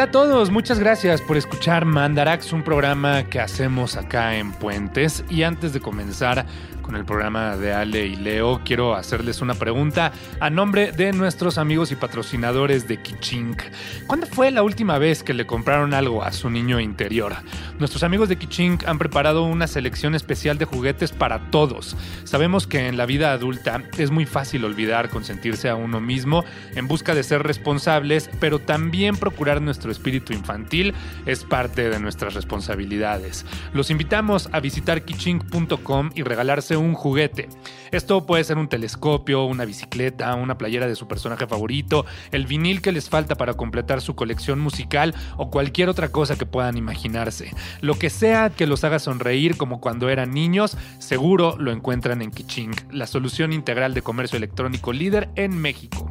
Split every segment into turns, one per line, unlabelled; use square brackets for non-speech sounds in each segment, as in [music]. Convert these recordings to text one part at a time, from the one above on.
Hola a todos, muchas gracias por escuchar Mandarax, un programa que hacemos acá en Puentes. Y antes de comenzar, con el programa de Ale y Leo, quiero hacerles una pregunta a nombre de nuestros amigos y patrocinadores de Kichink. ¿Cuándo fue la última vez que le compraron algo a su niño interior? Nuestros amigos de Kichink han preparado una selección especial de juguetes para todos. Sabemos que en la vida adulta es muy fácil olvidar consentirse a uno mismo en busca de ser responsables, pero también procurar nuestro espíritu infantil es parte de nuestras responsabilidades. Los invitamos a visitar kichink.com y regalarse un juguete. Esto puede ser un telescopio, una bicicleta, una playera de su personaje favorito, el vinil que les falta para completar su colección musical o cualquier otra cosa que puedan imaginarse. Lo que sea que los haga sonreír como cuando eran niños, seguro lo encuentran en Kiching, la solución integral de comercio electrónico líder en México.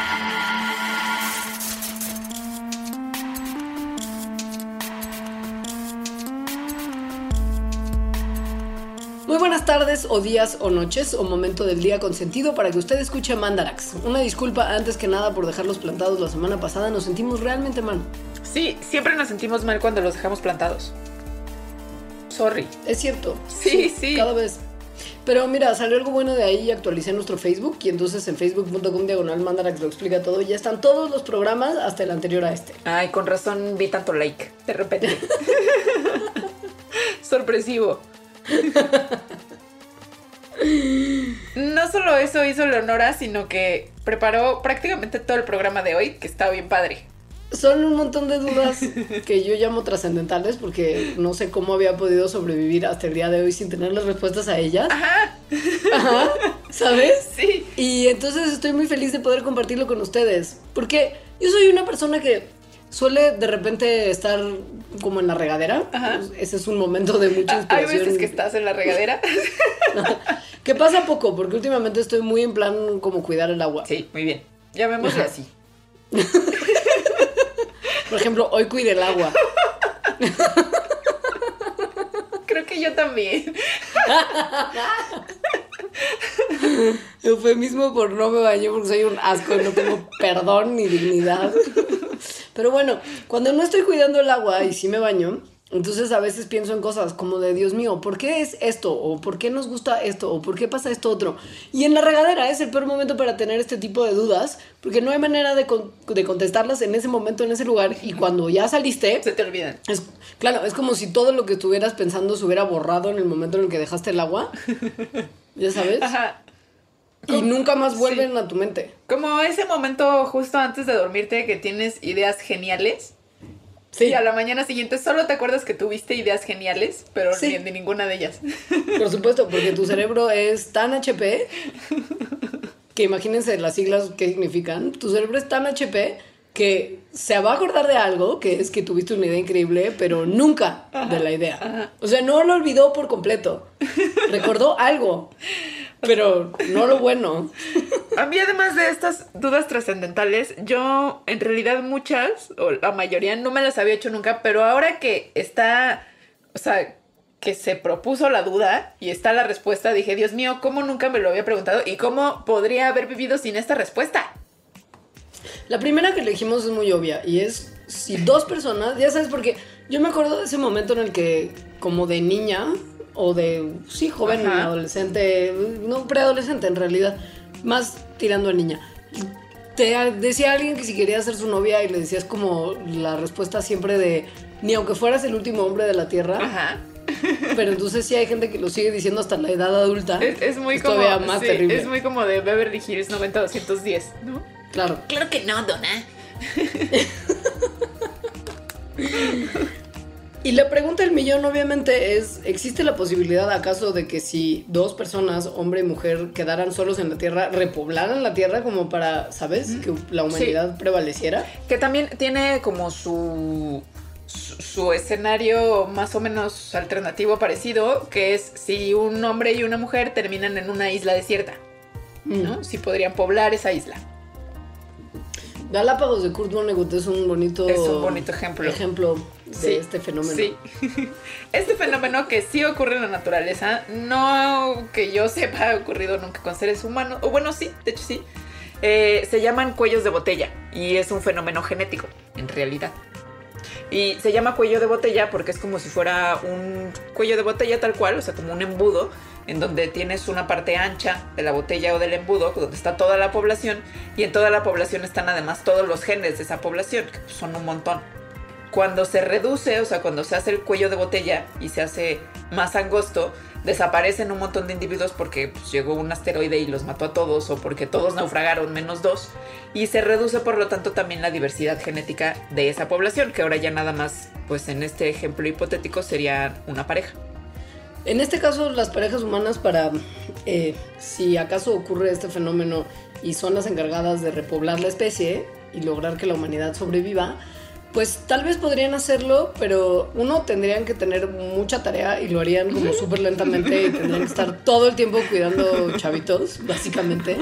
Muy buenas tardes o días o noches o momento del día con sentido para que usted escuche Mandarax. Una disculpa antes que nada por dejarlos plantados la semana pasada, nos sentimos realmente mal.
Sí, siempre nos sentimos mal cuando los dejamos plantados. Sorry.
Es cierto.
Sí, sí.
Cada vez. Pero mira, salió algo bueno de ahí y actualicé nuestro Facebook y entonces en facebook.com diagonal Mandarax lo explica todo. Ya están todos los programas hasta el anterior a este.
Ay, con razón vi tanto like de repente. [laughs] Sorpresivo. No solo eso hizo Leonora, sino que preparó prácticamente todo el programa de hoy, que está bien padre.
Son un montón de dudas que yo llamo trascendentales porque no sé cómo había podido sobrevivir hasta el día de hoy sin tener las respuestas a ellas.
Ajá.
Ajá. ¿Sabes?
Sí.
Y entonces estoy muy feliz de poder compartirlo con ustedes. Porque yo soy una persona que suele de repente estar como en la regadera.
Ajá.
Ese es un momento de mucha [laughs]
Hay
inspiración.
veces que estás en la regadera. [laughs]
Que pasa poco, porque últimamente estoy muy en plan como cuidar el agua.
Sí, muy bien. Llamémosle así. [laughs]
Por ejemplo, hoy cuide el agua.
Creo que yo también.
Eufemismo por no me baño porque soy un asco y no tengo perdón ni dignidad. Pero bueno, cuando no estoy cuidando el agua y sí me baño, entonces a veces pienso en cosas como de Dios mío, ¿por qué es esto? ¿O por qué nos gusta esto? ¿O por qué pasa esto otro? Y en la regadera es el peor momento para tener este tipo de dudas, porque no hay manera de, con- de contestarlas en ese momento, en ese lugar. Y cuando ya saliste,
Se te olvidan.
es, claro, es como si todo lo que estuvieras pensando se hubiera borrado en el momento en el que dejaste el agua. [laughs] ¿Ya sabes?
Ajá.
Y nunca más
Sí.
vuelven a tu mente.
Como ese momento justo antes de dormirte que tienes ideas geniales.
Sí,
Y a la mañana siguiente solo te acuerdas que tuviste ideas geniales, pero
Sí.
ni de ninguna de ellas.
por supuesto, porque tu cerebro es tan HP que imagínense las siglas que significan. Tu cerebro es tan HP que se va a acordar de algo, que es que tuviste una idea increíble, pero nunca de la idea. O sea, no lo olvidó por completo. Recordó algo, pero no lo bueno.
A mí, además de estas dudas trascendentales, yo en realidad muchas, o la mayoría, no me las había hecho nunca, pero ahora que está, o sea, que se propuso la duda y está la respuesta, dije, Dios mío, ¿cómo nunca me lo había preguntado? ¿Y cómo podría haber vivido sin esta respuesta?
La primera que elegimos es muy obvia y es si dos personas, ya sabes, porque yo me acuerdo de ese momento en el que como de niña o de, sí, joven,
Ajá.
adolescente, no preadolescente en realidad, más tirando a niña. Te decía alguien que si quería ser su novia y le decías como la respuesta siempre de ni aunque fueras el último hombre de la tierra,
Ajá.
pero entonces sí hay gente que lo sigue diciendo hasta la edad adulta.
Es, es muy
Es
como.
todavía más
sí,
terrible.
Es muy como de Beverly Hills 90210, ¿no?
Claro.
Claro que no, Donna. [laughs]
Y la pregunta del millón obviamente es, ¿existe la posibilidad acaso de que si dos personas, hombre y mujer, quedaran solos en la Tierra, repoblaran la Tierra como para, ¿sabes? Que la humanidad prevaleciera?
Que también tiene como su, su, su escenario más o menos alternativo parecido, que es si un hombre y una mujer terminan en una isla desierta. ¿no? Si podrían poblar esa isla.
Galápagos de Kurt Vonnegut es un bonito,
Es un bonito ejemplo.
ejemplo de
Sí,
este fenómeno.
Sí. [laughs] Este fenómeno que sí ocurre en la naturaleza, no que yo sepa ha ocurrido nunca con seres humanos, o bueno, sí, de hecho sí, eh, se llaman cuellos de botella y es un fenómeno genético, en realidad. Y se llama cuello de botella porque es como si fuera un cuello de botella tal cual, o sea, como un embudo, en donde tienes una parte ancha de la botella o del embudo, donde está toda la población, y en toda la población están además todos los genes de esa población, que pues, son un montón. Cuando se reduce, o sea, cuando se hace el cuello de botella y se hace más angosto, desaparecen un montón de individuos porque pues, llegó un asteroide y los mató a todos o porque todos naufragaron menos dos. Y se reduce por lo tanto también la diversidad genética de esa población, que ahora ya nada más, pues en este ejemplo hipotético sería una pareja.
En este caso, las parejas humanas para, eh, si acaso ocurre este fenómeno y son las encargadas de repoblar la especie y lograr que la humanidad sobreviva, pues tal vez podrían hacerlo, pero uno tendrían que tener mucha tarea y lo harían como súper lentamente y tendrían que estar todo el tiempo cuidando chavitos, básicamente.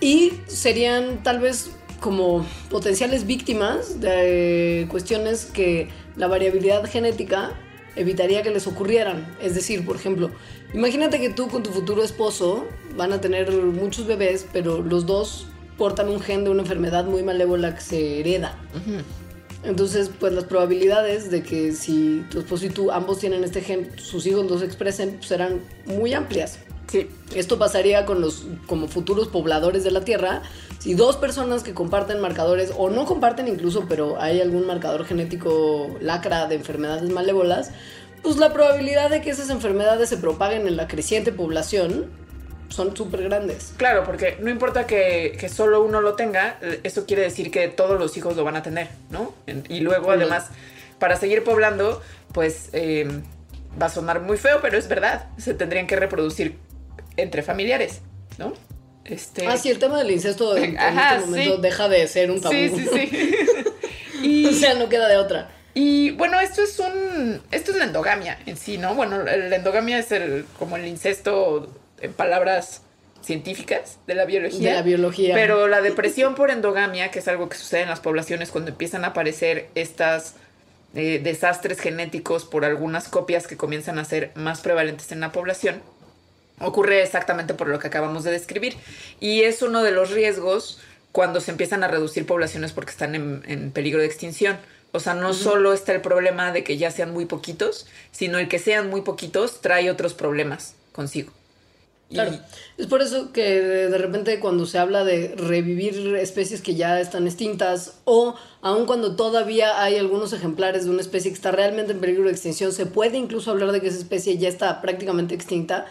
Y serían tal vez como potenciales víctimas de cuestiones que la variabilidad genética evitaría que les ocurrieran. Es decir, por ejemplo, imagínate que tú con tu futuro esposo van a tener muchos bebés, pero los dos portan un gen de una enfermedad muy malévola que se hereda. Entonces, pues las probabilidades de que si tu esposo y tú ambos tienen este gen, sus hijos los expresen, pues serán muy amplias.
Sí.
Esto pasaría con los como futuros pobladores de la Tierra. Si dos personas que comparten marcadores, o no comparten incluso, pero hay algún marcador genético lacra de enfermedades malévolas, pues la probabilidad de que esas enfermedades se propaguen en la creciente población son súper grandes.
Claro, porque no importa que, que solo uno lo tenga, eso quiere decir que todos los hijos lo van a tener, ¿no? Y luego, además, para seguir poblando, pues eh, va a sonar muy feo, pero es verdad. Se tendrían que reproducir entre familiares, ¿no? Este,
Ah, sí, el tema del incesto en, este momento
sí.
deja de ser un tabú.
sí, sí, sí. y, [laughs]
o sea, no queda de otra.
Y bueno, esto es un. Esto es la endogamia en sí, ¿no? Bueno, la endogamia es el, como el incesto en palabras científicas de la biología.
De la biología.
Pero la depresión por endogamia, que es algo que sucede en las poblaciones cuando empiezan a aparecer estas eh, desastres genéticos por algunas copias que comienzan a ser más prevalentes en la población, ocurre exactamente por lo que acabamos de describir. Y es uno de los riesgos cuando se empiezan a reducir poblaciones porque están en, en peligro de extinción. O sea, no solo está el problema de que ya sean muy poquitos, sino el que sean muy poquitos trae otros problemas consigo. Y-
Claro. Es por eso que de repente cuando se habla de revivir especies que ya están extintas o aun cuando todavía hay algunos ejemplares de una especie que está realmente en peligro de extinción, se puede incluso hablar de que esa especie ya está prácticamente extinta,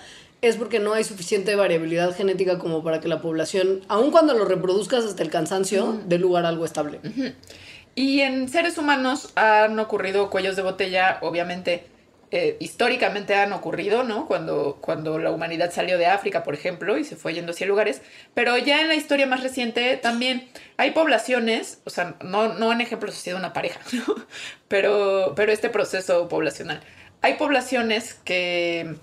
es porque no hay suficiente variabilidad genética como para que la población, aun cuando lo reproduzcas hasta el cansancio, dé lugar a algo estable.
Y en seres humanos han ocurrido cuellos de botella, obviamente, eh, históricamente han ocurrido, ¿no? Cuando, cuando la humanidad salió de África, por ejemplo, y se fue yendo hacia lugares. Pero ya en la historia más reciente también hay poblaciones, o sea, no, no en ejemplos así de una pareja, [laughs] ¿no? Pero, pero este proceso poblacional. Hay poblaciones que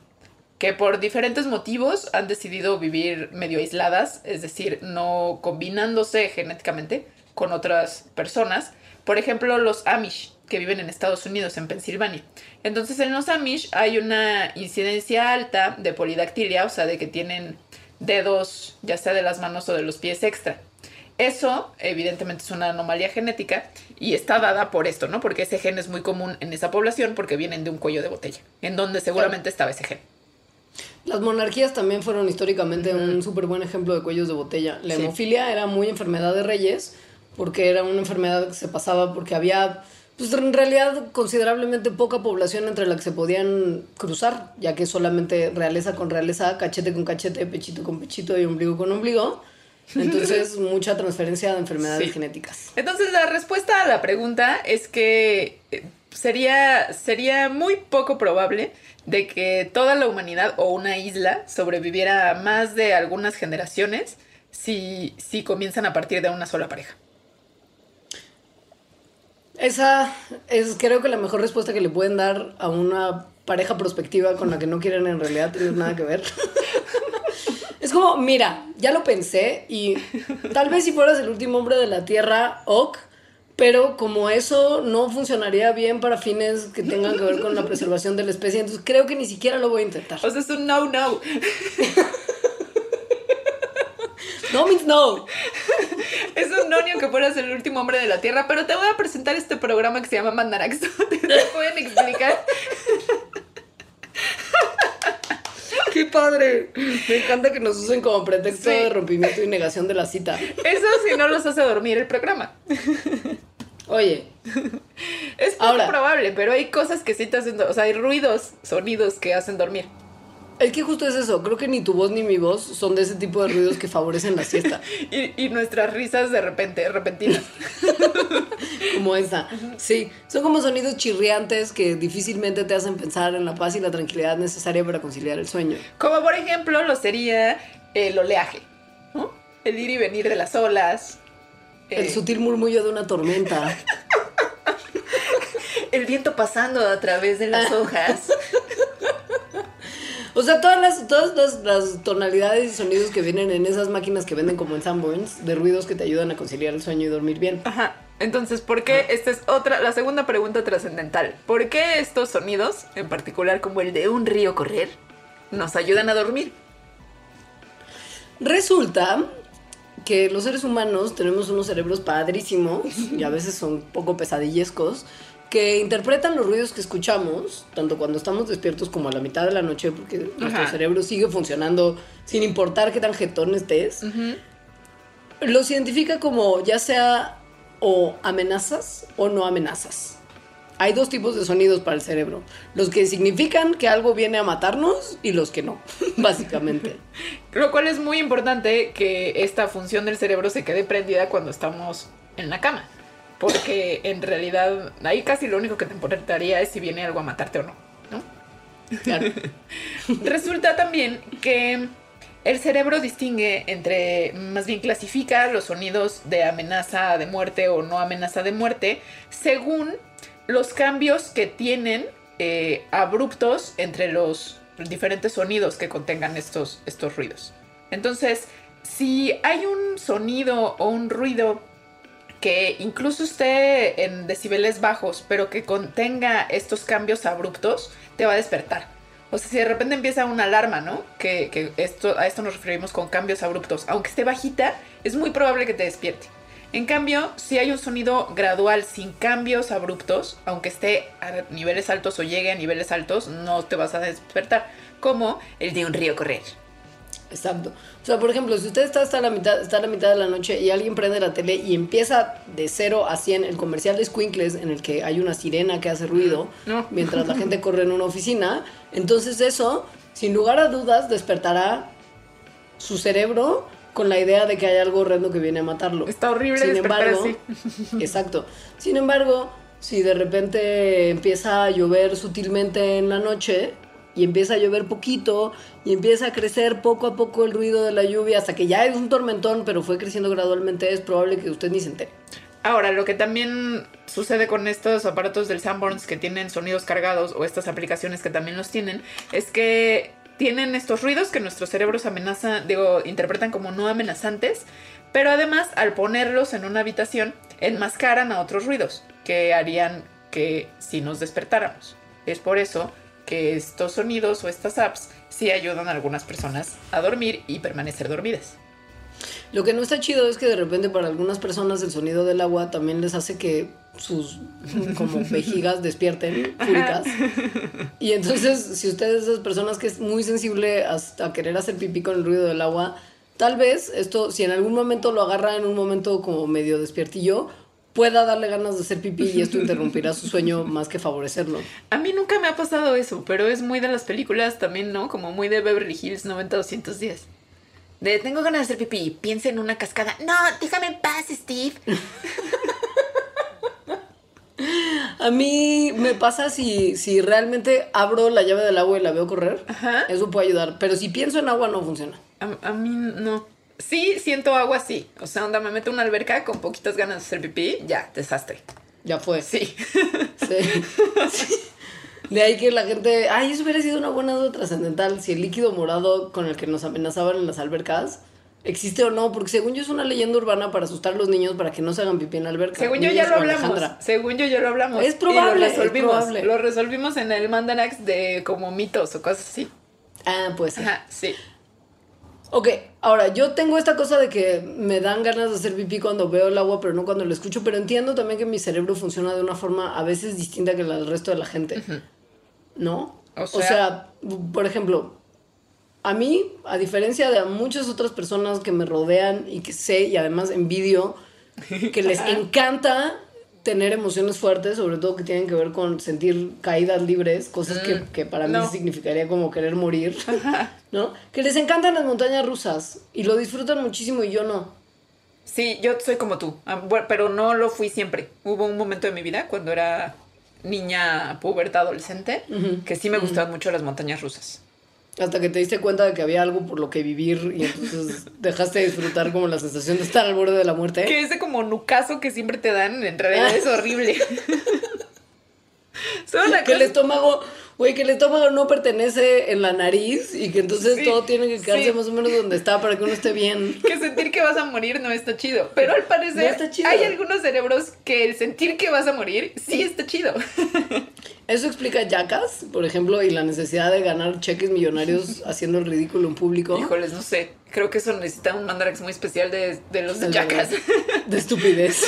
que por diferentes motivos han decidido vivir medio aisladas, es decir, no combinándose genéticamente con otras personas. Por ejemplo, los Amish, que viven en Estados Unidos, en Pensilvania. Entonces, en los Amish hay una incidencia alta de polidactilia, o sea, de que tienen dedos, ya sea de las manos o de los pies extra. Eso, evidentemente, es una anomalía genética y está dada por esto, ¿no? Porque ese gen es muy común en esa población porque vienen de un cuello de botella, en donde seguramente estaba ese gen.
Las monarquías también fueron históricamente un súper buen ejemplo de cuellos de botella. La
Sí.
hemofilia era muy enfermedad de reyes, porque era una enfermedad que se pasaba porque había, pues en realidad, considerablemente poca población entre la que se podían cruzar, ya que solamente realeza con realeza, cachete con cachete, pechito con pechito y ombligo con ombligo. Entonces, [laughs] mucha transferencia de enfermedades
Sí.
genéticas.
Entonces la respuesta a la pregunta es que eh, sería, sería muy poco probable de que toda la humanidad o una isla sobreviviera más de algunas generaciones si, si comienzan a partir de una sola pareja.
Esa es creo que la mejor respuesta que le pueden dar a una pareja prospectiva con la que no quieren en realidad tener nada que ver. [laughs] Es como, mira, ya lo pensé y tal vez si fueras el último hombre de la Tierra, ok, pero como eso no funcionaría bien para fines que tengan que ver con la preservación de la especie, entonces creo que ni siquiera lo voy a intentar.
O sea, es un no, no. [laughs]
No means no.
Es un no ni aunque fueras el último hombre de la Tierra, pero te voy a presentar este programa que se llama Mandarax, [laughs] te pueden explicar.
Qué padre. Me encanta que nos usen como pretexto
Sí.
de rompimiento y negación de la cita.
Eso si no los hace dormir el programa.
Oye, [laughs]
Es poco
Ahora.
probable, pero hay cosas que sí te hacen, o sea, hay ruidos, sonidos que hacen dormir.
es que justo es eso. Creo que ni tu voz ni mi voz son de ese tipo de ruidos que favorecen la siesta. [laughs]
Y, y nuestras risas de repente, repentinas. [laughs]
Como esa. Sí, son como sonidos chirriantes que difícilmente te hacen pensar en la paz y la tranquilidad necesaria para conciliar el sueño.
Como por ejemplo lo sería el oleaje, ¿no? El ir y venir de las olas.
El sutil murmullo de una tormenta. [laughs]
el viento pasando a través de las hojas.
O sea, todas las, todas las, las tonalidades y sonidos que vienen en esas máquinas que venden como en Sanborns, de ruidos que te ayudan a conciliar el sueño y dormir bien.
Ajá. Entonces, ¿por qué? Esta es otra, la segunda pregunta trascendental. ¿Por qué estos sonidos, en particular como el de un río correr, nos ayudan a dormir?
Resulta que los seres humanos tenemos unos cerebros padrísimos y a veces son poco pesadillescos que interpretan los ruidos que escuchamos, tanto cuando estamos despiertos como a la mitad de la noche, porque nuestro
Ajá.
cerebro sigue funcionando sin importar qué tan jetón estés. Los identifica como ya sea o amenazas o no amenazas. Hay dos tipos de sonidos para el cerebro. Los que significan que algo viene a matarnos y los que no, [laughs] básicamente. [laughs]
Lo cual es muy importante que esta función del cerebro se quede prendida cuando estamos en la cama. Porque en realidad ahí casi lo único que te importaría es si viene algo a matarte o no. ¿no?
Claro. [laughs]
Resulta también que el cerebro distingue entre, más bien clasifica los sonidos de amenaza de muerte o no amenaza de muerte según los cambios que tienen eh, abruptos entre los diferentes sonidos que contengan estos, estos ruidos. Entonces, si hay un sonido o un ruido que incluso esté en decibeles bajos, pero que contenga estos cambios abruptos, te va a despertar. O sea, si de repente empieza una alarma, ¿no? Que, que esto, a esto nos referimos con cambios abruptos. Aunque esté bajita, es muy probable que te despierte. En cambio, si hay un sonido gradual sin cambios abruptos, aunque esté a niveles altos o llegue a niveles altos, no te vas a despertar. Como el de un río correr.
Exacto. O sea, por ejemplo, si usted está hasta la mitad, está a la mitad de la noche y alguien prende la tele y empieza de 0 a 100 el comercial de Squinkles en el que hay una sirena que hace ruido
No. [laughs]
mientras la gente corre en una oficina, entonces eso, sin lugar a dudas, despertará su cerebro con la idea de que hay algo horrendo que viene a matarlo.
Está horrible
Sin embargo,
así. [laughs] [laughs]
exacto. Sin embargo, si de repente empieza a llover sutilmente en la noche y empieza a llover poquito y empieza a crecer poco a poco el ruido de la lluvia hasta que ya es un tormentón, pero fue creciendo gradualmente, es probable que usted ni se entere.
Ahora, lo que también sucede con estos aparatos del Sanborns que tienen sonidos cargados o estas aplicaciones que también los tienen, es que tienen estos ruidos que nuestros cerebros amenaza, digo, interpretan como no amenazantes, pero además al ponerlos en una habitación enmascaran a otros ruidos que harían que si nos despertáramos. Es por eso que estos sonidos o estas apps sí ayudan a algunas personas a dormir y permanecer dormidas.
Lo que no está chido es que de repente para algunas personas el sonido del agua también les hace que sus [laughs] como vejigas despierten fúricas. Y [laughs] entonces, si usted es de esas personas que es muy sensible a, querer hacer pipí con el ruido del agua, tal vez esto, si en algún momento lo agarra en un momento como medio despiertillo, pueda darle ganas de hacer pipí y esto interrumpirá su sueño más que favorecerlo.
A mí nunca me ha pasado eso, pero es muy de las películas también, ¿no? Como muy de Beverly Hills 90-210. De tengo ganas de hacer pipí, piensa en una cascada. No, déjame en paz, Steve. [laughs]
A mí me pasa si, si realmente abro la llave del agua y la veo correr,
Ajá.
eso puede ayudar, pero si pienso en agua no funciona.
A, a mí no. Sí, siento agua así. O sea, onda, me meto en una alberca con poquitas ganas de hacer pipí, ya, desastre.
Ya fue.
Sí. [laughs]
Sí. Sí. De ahí que la gente, ay, eso hubiera sido una buena duda trascendental, si el líquido morado con el que nos amenazaban en las albercas existe o no, porque según yo es una leyenda urbana para asustar a los niños para que no se hagan pipí en la alberca.
Según yo ya lo
o
hablamos.
Alejandra.
Según yo ya lo hablamos.
Es
Y
probable,
Lo
es
resolvimos.
probable.
Lo resolvimos en el Mandanax de como mitos o cosas así.
Ah, pues sí.
Ajá, sí.
Ok, ahora yo tengo esta cosa de que me dan ganas de hacer pipí cuando veo el agua, pero no cuando lo escucho, pero entiendo también que mi cerebro funciona de una forma a veces distinta que la del resto de la gente. ¿No?
O
O
sea-
sea, por ejemplo, a mí, a diferencia de muchas otras personas que me rodean y que sé y además envidio, que les encanta tener emociones fuertes, sobre todo que tienen que ver con sentir caídas libres, cosas que, que para mí significaría como querer morir, ¿no? Que les encantan las montañas rusas y lo disfrutan muchísimo y yo no.
Sí, yo soy como tú, ah, pero no lo fui siempre. Hubo un momento de mi vida cuando era niña puberta adolescente que sí me gustaban mucho las montañas rusas.
Hasta que te diste cuenta de que había algo por lo que vivir y entonces [laughs] dejaste de disfrutar como la sensación de estar al borde de la muerte.
Que ese como nucazo que siempre te dan, en realidad es horrible. [laughs] Una
que el estómago, güey, que el estómago no pertenece en la nariz y que entonces
Sí,
todo tiene que quedarse
sí.
más o menos donde está para que uno esté bien. [laughs]
que sentir que vas a morir no está chido. Pero al parecer
No está chido.
hay algunos cerebros que el sentir que vas a morir sí está chido. [laughs]
Eso explica Jackass, por ejemplo, y la necesidad de ganar cheques millonarios [laughs] haciendo el ridículo en público.
Híjoles, no sé. Creo que eso necesita un mandarax muy especial de, de los de Jackass.
De estupidez.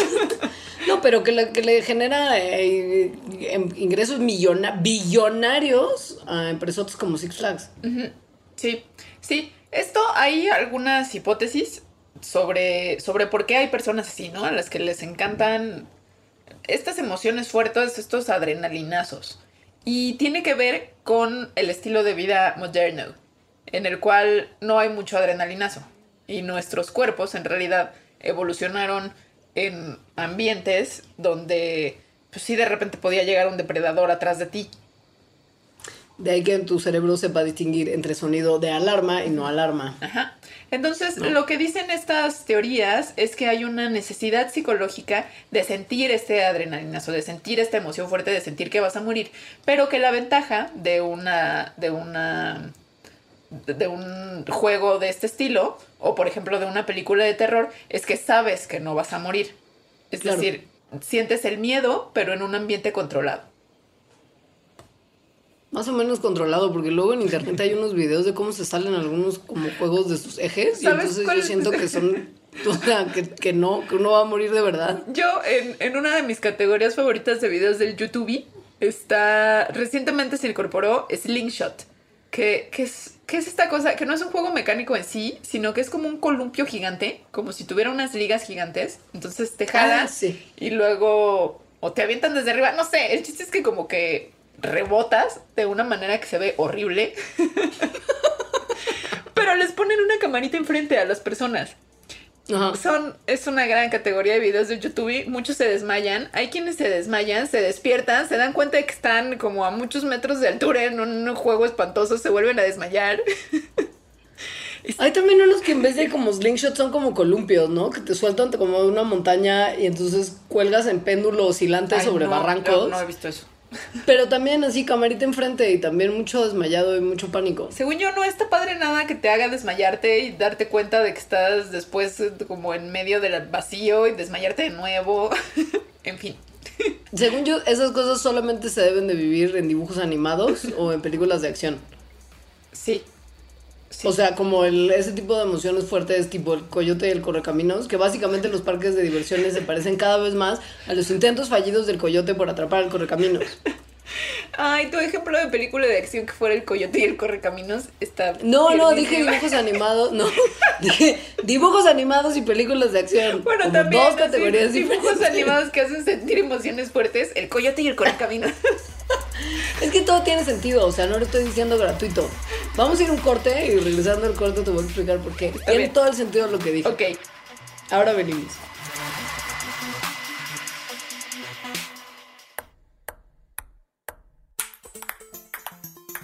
No, pero que le, genera eh, ingresos millona, billonarios a empresotas como Six Flags.
Sí, sí. Esto hay algunas hipótesis sobre, sobre por qué hay personas así, ¿no? A las que les encantan estas emociones fuertes, estos adrenalinazos. Y tiene que ver con el estilo de vida moderno, en el cual no hay mucho adrenalinazo. Y nuestros cuerpos en realidad evolucionaron en ambientes donde, pues sí, de repente podía llegar un depredador atrás de ti.
De ahí que en tu cerebro sepa distinguir entre sonido de alarma y no alarma.
Ajá. Entonces, lo que dicen estas teorías es que hay una necesidad psicológica de sentir este adrenalinazo, de sentir esta emoción fuerte, de sentir que vas a morir, pero que la ventaja de una de una de un juego de este estilo o por ejemplo de una película de terror es que sabes que no vas a morir. Es
Claro.
decir, sientes el miedo, pero en un ambiente controlado.
Más o menos controlado, porque luego en internet hay unos videos de cómo se salen algunos como juegos de sus ejes. Y
¿Sabes
entonces
cuál
yo siento que son. [laughs] O sea, que, que no, que uno va a morir de verdad.
Yo, en, en una de mis categorías favoritas de videos del YouTube, está. Recientemente se incorporó Slingshot. Que, que, es, que es esta cosa, que no es un juego mecánico en sí, sino que es como un columpio gigante, como si tuviera unas ligas gigantes. Entonces te jalan
Ah, sí.
y luego. O te avientan desde arriba. No sé, el chiste es que como que rebotas de una manera que se ve horrible. [laughs] Pero les ponen una camarita enfrente a las personas.
Ajá.
Son, es una gran categoría de videos de YouTube. Muchos se desmayan. Hay quienes se desmayan, se despiertan, se dan cuenta de que están como a muchos metros de altura en un juego espantoso, se vuelven a desmayar. [laughs]
Hay también unos que en vez de como slingshot son como columpios, ¿no? Que te sueltan como de una montaña y entonces cuelgas en péndulo oscilante
Ay,
sobre
no,
barrancos.
No, no he visto eso.
Pero también así, camarita enfrente y también mucho desmayado y mucho pánico.
Según yo, no está padre nada que te haga desmayarte y darte cuenta de que estás después eh, como en medio del vacío y desmayarte de nuevo. [laughs] en fin.
Según yo, esas cosas solamente se deben de vivir en dibujos animados o en películas de acción.
Sí. Sí.
O sea, como el, ese tipo de emociones fuertes, tipo el coyote y el correcaminos, que básicamente los parques de diversiones se parecen cada vez más a los intentos fallidos del coyote por atrapar al correcaminos. [laughs]
Ay, tu ejemplo de película de acción que fuera el coyote y el correcaminos está.
No, no, dije dibujos [laughs] animados, no, [laughs] dije dibujos animados y películas de acción.
Bueno, también.
dos
así,
categorías
dibujos
diferentes.
animados que hacen sentir emociones fuertes, el coyote y el correcaminos.
Es que todo tiene sentido, o sea, no lo estoy diciendo gratuito. Vamos a ir un corte y regresando al corte te voy a explicar por qué. Tiene todo el sentido lo que dije.
ok.
Ahora venimos.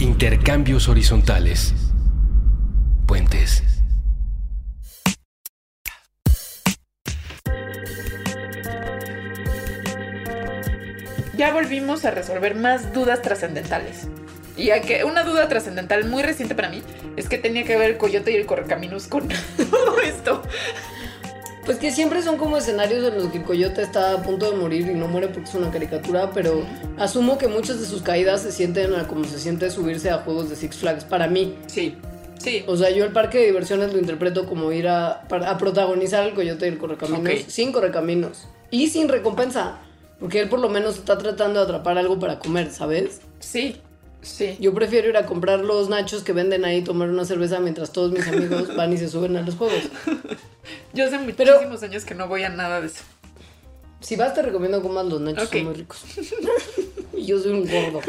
Intercambios horizontales. Puentes.
Ya volvimos a resolver más dudas trascendentales. Y a que una duda trascendental muy reciente para mí es que tenía que ver el coyote y el correcaminos con [laughs] todo esto.
Pues que siempre son como escenarios en los que el coyote está a punto de morir y no muere porque es una caricatura, pero asumo que muchas de sus caídas se sienten a como se siente subirse a juegos de Six Flags. Para mí,
Sí, sí.
O sea, yo el parque de diversiones lo interpreto como ir a, protagonizar el coyote y el correcaminos
Ok.
sin correcaminos y sin recompensa. Porque él por lo menos está tratando de atrapar algo para comer, ¿sabes?
Sí, sí.
Yo prefiero ir a comprar los nachos que venden ahí, tomar una cerveza mientras todos mis amigos [laughs] van y se suben a los juegos.
Yo hace
Pero-
muchísimos años que no voy a nada de eso.
Si vas, te recomiendo comas los nachos,
Ok.
son muy ricos. y [laughs] yo soy un gordo.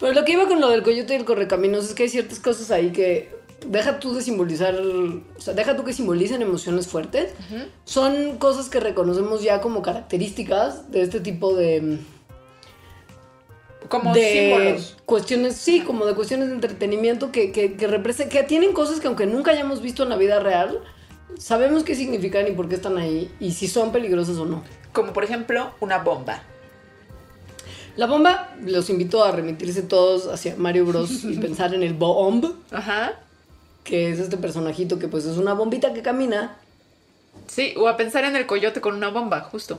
Pero lo que iba con lo del coyote y el correcaminos es que hay ciertas cosas ahí que deja tú de simbolizar, o sea, deja tú que simbolicen emociones fuertes. Son cosas que reconocemos ya como características de este tipo de,
Como
de
símbolos.
cuestiones, sí, como de cuestiones de entretenimiento que, que, que, que tienen cosas que aunque nunca hayamos visto en la vida real, sabemos qué significan y por qué están ahí y si son peligrosas o no.
Como por ejemplo una bomba.
La bomba, los invito a remitirse todos hacia Mario Bros. y [laughs] pensar en el Bomb,
Ajá.
que es este personajito que pues es una bombita que camina.
Sí, o a pensar en el coyote con una bomba, justo.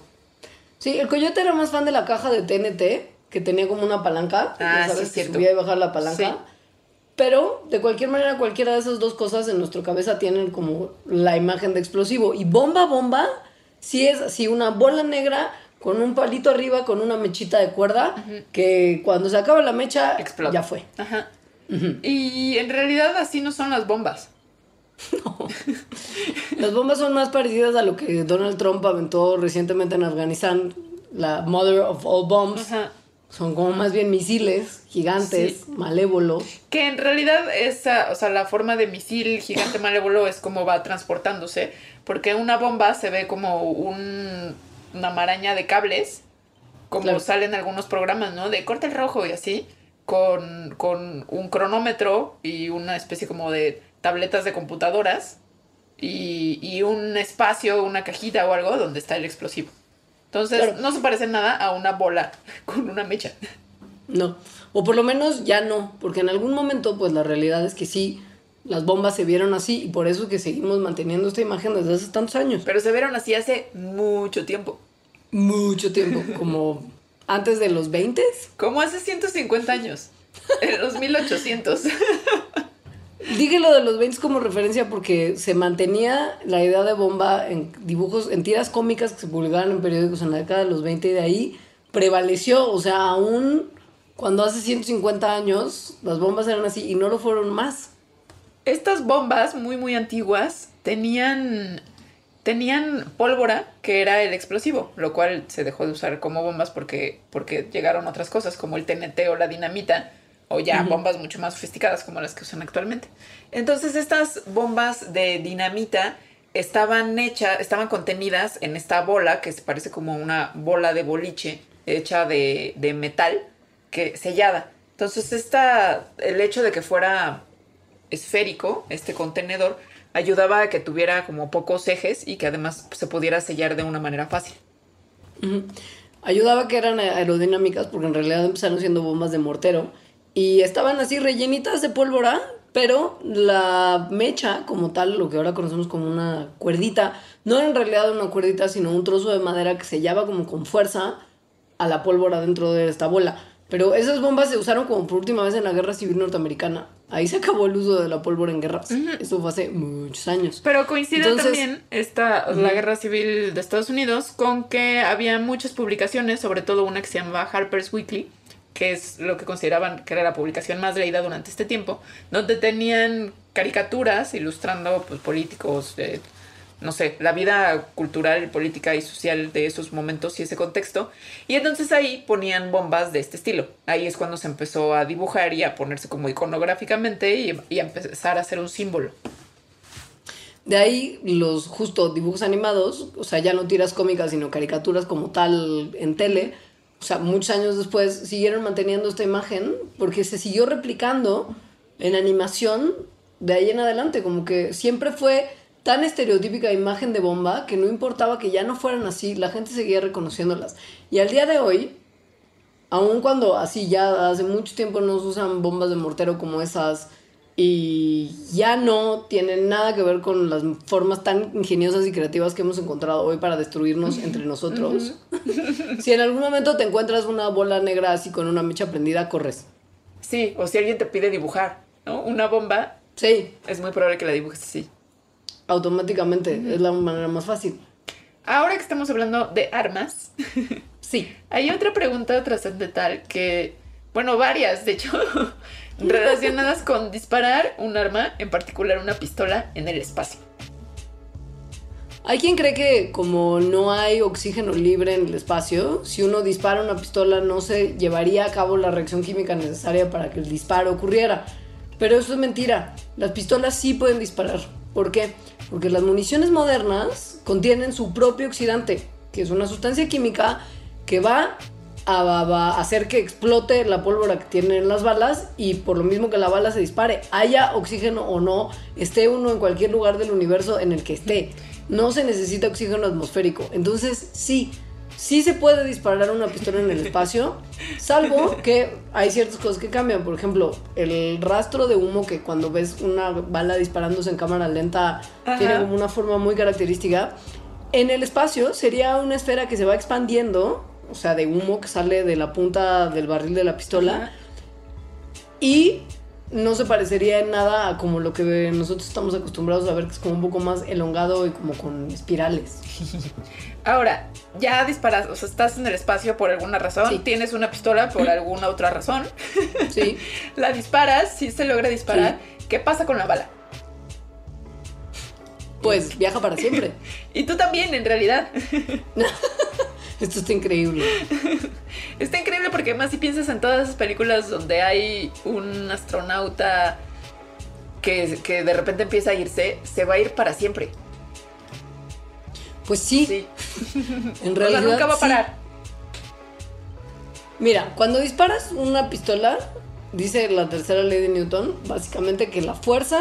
Sí, el coyote era más fan de la caja de TNT, que tenía como una palanca,
Ah,
ya sabes,
sí,
que subía y bajaba la palanca.
Sí.
Pero, de cualquier manera, cualquiera de esas dos cosas en nuestra cabeza tienen como la imagen de explosivo. Y bomba, bomba, sí es así una bola negra con un palito arriba, con una mechita de cuerda, que cuando se acaba la mecha,
Explota.
ya fue.
Ajá. Y en realidad así no son las bombas. [laughs]
Las bombas son más parecidas a lo que Donald Trump aventó recientemente en Afganistán, la Mother of All Bombs.
Ajá.
Son como más bien misiles gigantes,
Sí.
malévolos.
Que en realidad esa, o sea, la forma de misil gigante malévolo es como va transportándose, porque una bomba se ve como un- una maraña de cables, como
Claro.
salen algunos programas, ¿no? De corta el rojo y así, con, con un cronómetro y una especie como de tabletas de computadoras y, y un espacio, una cajita o algo donde está el explosivo. Entonces,
Claro.
no se parece nada a una bola [laughs] con una mecha.
No. O por lo menos ya no, porque en algún momento, pues la realidad es que sí, las bombas se vieron así y por eso es que seguimos manteniendo esta imagen desde hace tantos años.
Pero se vieron así hace mucho tiempo.
Mucho tiempo, [laughs] como antes de los 20.
Como hace 150 años. En los 1800. [laughs]
Dije de los 20 como referencia porque se mantenía la idea de bomba en dibujos, en tiras cómicas que se publicaban en periódicos en la década de los 20 y de ahí prevaleció. O sea, aún cuando hace 150 años las bombas eran así y no lo fueron más.
Estas bombas muy, muy antiguas tenían, tenían pólvora, que era el explosivo, lo cual se dejó de usar como bombas porque, porque llegaron otras cosas como el TNT o la dinamita, o ya bombas mucho más sofisticadas como las que usan actualmente. Entonces estas bombas de dinamita estaban hechas, estaban contenidas en esta bola que se parece como una bola de boliche hecha de, de metal que sellada. Entonces esta, el hecho de que fuera esférico, este contenedor, ayudaba a que tuviera como pocos ejes y que además se pudiera sellar de una manera fácil.
Ayudaba que eran aerodinámicas porque en realidad empezaron siendo bombas de mortero y estaban así rellenitas de pólvora, pero la mecha como tal, lo que ahora conocemos como una cuerdita, no era en realidad una cuerdita, sino un trozo de madera que sellaba como con fuerza a la pólvora dentro de esta bola. Pero esas bombas se usaron como por última vez en la Guerra Civil Norteamericana Ahí se acabó el uso de la pólvora en guerras. Eso fue hace muchos años.
Pero coincide
Entonces-
también esta, la guerra civil de Estados Unidos con que había muchas publicaciones, sobre todo una que se llamaba Harper's Weekly, que es lo que consideraban que era la publicación más leída durante este tiempo, donde tenían caricaturas ilustrando pues, políticos, no sé, la vida cultural, política y social de esos momentos y ese contexto. Y entonces ahí ponían bombas de este estilo. Ahí es cuando se empezó a dibujar y a ponerse como iconográficamente y, a empezar a hacer un símbolo.
De ahí los justo dibujos animados, o sea, ya no tiras cómicas, sino caricaturas como tal en tele. O sea, muchos años después siguieron manteniendo esta imagen porque se siguió replicando en animación de ahí en adelante. Como que siempre fue tan estereotípica imagen de bomba que no importaba que ya no fueran así, la gente seguía reconociéndolas. Y al día de hoy, aun cuando así ya hace mucho tiempo no usan bombas de mortero como esas y ya no tienen nada que ver con las formas tan ingeniosas y creativas que hemos encontrado hoy para destruirnos entre nosotros. [laughs] si en algún momento te encuentras una bola negra así con una mecha prendida, corres.
Sí, o si alguien te pide dibujar, ¿no? Una bomba,
Sí,
es muy probable que la dibujes así.
automáticamente, es la manera más fácil.
Ahora que estamos hablando de armas,
Sí. [laughs]
hay otra pregunta trascendental que, bueno, varias, de hecho, [laughs] relacionadas con disparar un arma, en particular una pistola, en el espacio.
Hay quien cree que como no hay oxígeno libre en el espacio, si uno dispara una pistola no se llevaría a cabo la reacción química necesaria para que el disparo ocurriera. Pero eso es mentira. Las pistolas sí pueden disparar. ¿Por qué? Porque las municiones modernas contienen su propio oxidante, que es una sustancia química que va a, hacer que explote la pólvora que tienen las balas y por lo mismo que la bala se dispare, haya oxígeno o no, esté uno en cualquier lugar del universo en el que esté. No se necesita oxígeno atmosférico. Entonces, sí, sí se puede disparar una pistola en el espacio, salvo que hay ciertas cosas que cambian. Por ejemplo, el rastro de humo que cuando ves una bala disparándose en cámara lenta
Ajá.
tiene como una forma muy característica. En el espacio sería una esfera que se va expandiendo, o sea, de humo que sale de la punta del barril de la pistola.
Ajá.
Y no se parecería en nada a como lo que nosotros estamos acostumbrados a ver, que es como un poco más elongado y como con espirales. [laughs]
Ahora, ya disparas, o sea, estás en el espacio por alguna razón,
Sí.
tienes una pistola por [clears throat] alguna otra razón,
Sí. [laughs]
la disparas, si se logra disparar, ¿qué pasa con la bala?
Pues viaja para siempre. [laughs]
Y tú también, en realidad.
Esto está increíble. [laughs]
Está increíble porque además si piensas en todas esas películas donde hay un astronauta que, que de repente empieza a irse, se va a ir para siempre.
Pues sí,
Sí. [laughs]
en
O sea,
realidad.
nunca va a
sí.
parar.
Mira, cuando disparas una pistola, dice la tercera ley de Newton, básicamente que la fuerza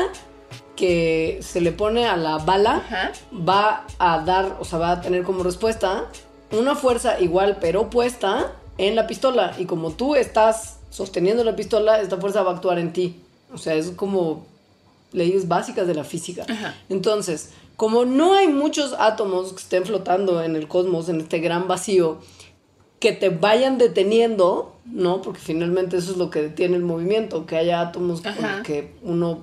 que se le pone a la bala
Ajá.
va a dar, o sea, va a tener como respuesta una fuerza igual pero opuesta en la pistola. Y como tú estás sosteniendo la pistola, esta fuerza va a actuar en ti. O sea, es como leyes básicas de la física.
Ajá.
Entonces, como no hay muchos átomos que estén flotando en el cosmos, en este gran vacío, que te vayan deteniendo, ¿no? Porque finalmente eso es lo que detiene el movimiento, que haya átomos con
Ajá.
los que uno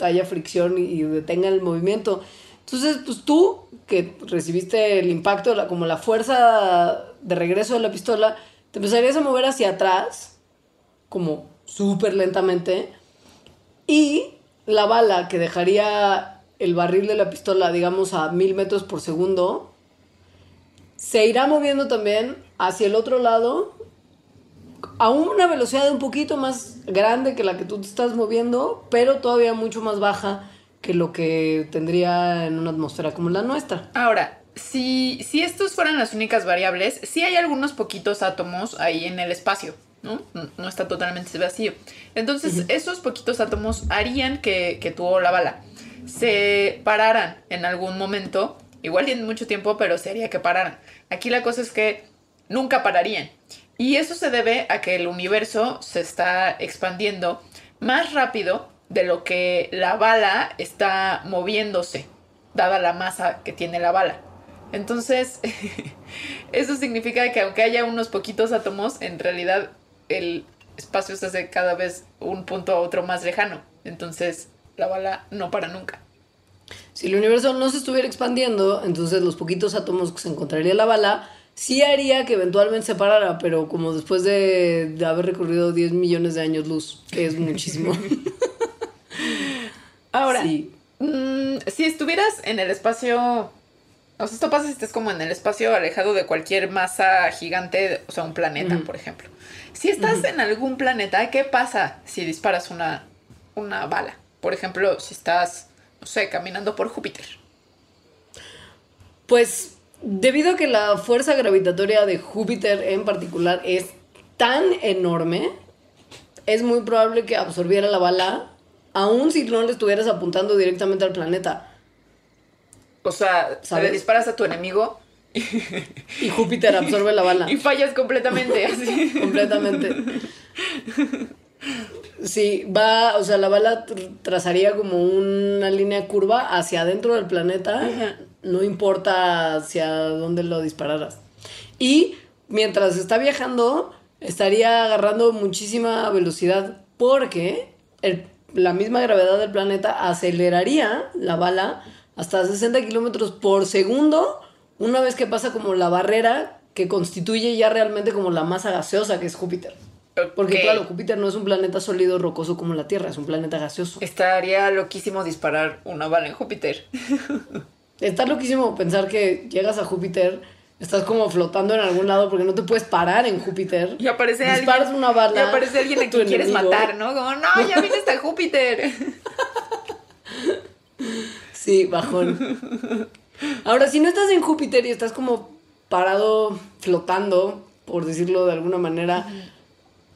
haya fricción y, y detenga el movimiento. Entonces, pues tú, que recibiste el impacto, como la fuerza de regreso de la pistola, te empezarías a mover hacia atrás, como súper lentamente, y la bala que dejaría el barril de la pistola, digamos, a mil metros por segundo, se irá moviendo también hacia el otro lado a una velocidad un poquito más grande que la que tú te estás moviendo, pero todavía mucho más baja que lo que tendría en una atmósfera como la nuestra.
Ahora, si, si estos fueran las únicas variables, sí hay algunos poquitos átomos ahí en el espacio, ¿no? No, no está totalmente vacío. Entonces, esos poquitos átomos harían que, que tú o la bala se pararan en algún momento, igual tienen mucho tiempo, pero se haría que pararan. Aquí la cosa es que nunca pararían. Y eso se debe a que el universo se está expandiendo más rápido de lo que la bala está moviéndose, dada la masa que tiene la bala. Entonces, [laughs] eso significa que aunque haya unos poquitos átomos, en realidad el espacio se hace cada vez un punto a otro más lejano. Entonces, la bala no para nunca.
Si el universo no se estuviera expandiendo, entonces los poquitos átomos que se encontraría la bala sí haría que eventualmente se parara, pero como después de, haber recorrido 10 millones de años luz, que es muchísimo. [laughs]
Ahora,
Sí.
mm, si estuvieras en el espacio. O sea, esto pasa si estés como en el espacio alejado de cualquier masa gigante, o sea, un planeta, por ejemplo. Si estás en algún planeta, ¿qué pasa si disparas una, una bala? Por ejemplo, si estás, no sé, caminando por Júpiter.
Pues debido a que la fuerza gravitatoria de Júpiter en particular es tan enorme, es muy probable que absorbiera la bala, aun si no le estuvieras apuntando directamente al planeta.
O sea,
¿Sabes?
le disparas a tu enemigo
Y Júpiter absorbe la bala. [laughs]
y fallas completamente, [laughs] así.
completamente. Sí, va, o sea, la bala tr- trazaría como una línea curva hacia adentro del planeta, no importa hacia dónde lo dispararas. Y mientras está viajando, estaría agarrando muchísima velocidad porque el- la misma gravedad del planeta aceleraría la bala hasta 60 kilómetros por segundo una vez que pasa como la barrera que constituye ya realmente como la masa gaseosa que es Júpiter. Porque claro, Júpiter no es un planeta sólido rocoso como la Tierra, es un planeta gaseoso.
Estaría loquísimo disparar una bala en Júpiter. [laughs]
Está loquísimo pensar que llegas a Júpiter, estás como flotando en algún lado porque no te puedes parar en Júpiter.
Y aparece
disparas
alguien.
una bala.
Y aparece alguien a [laughs] quien quieres matar, ¿no? Como, no, ya [laughs] vienes a Júpiter.
Sí, bajón. Ahora, si no estás en Júpiter y estás como parado, flotando, por decirlo de alguna manera,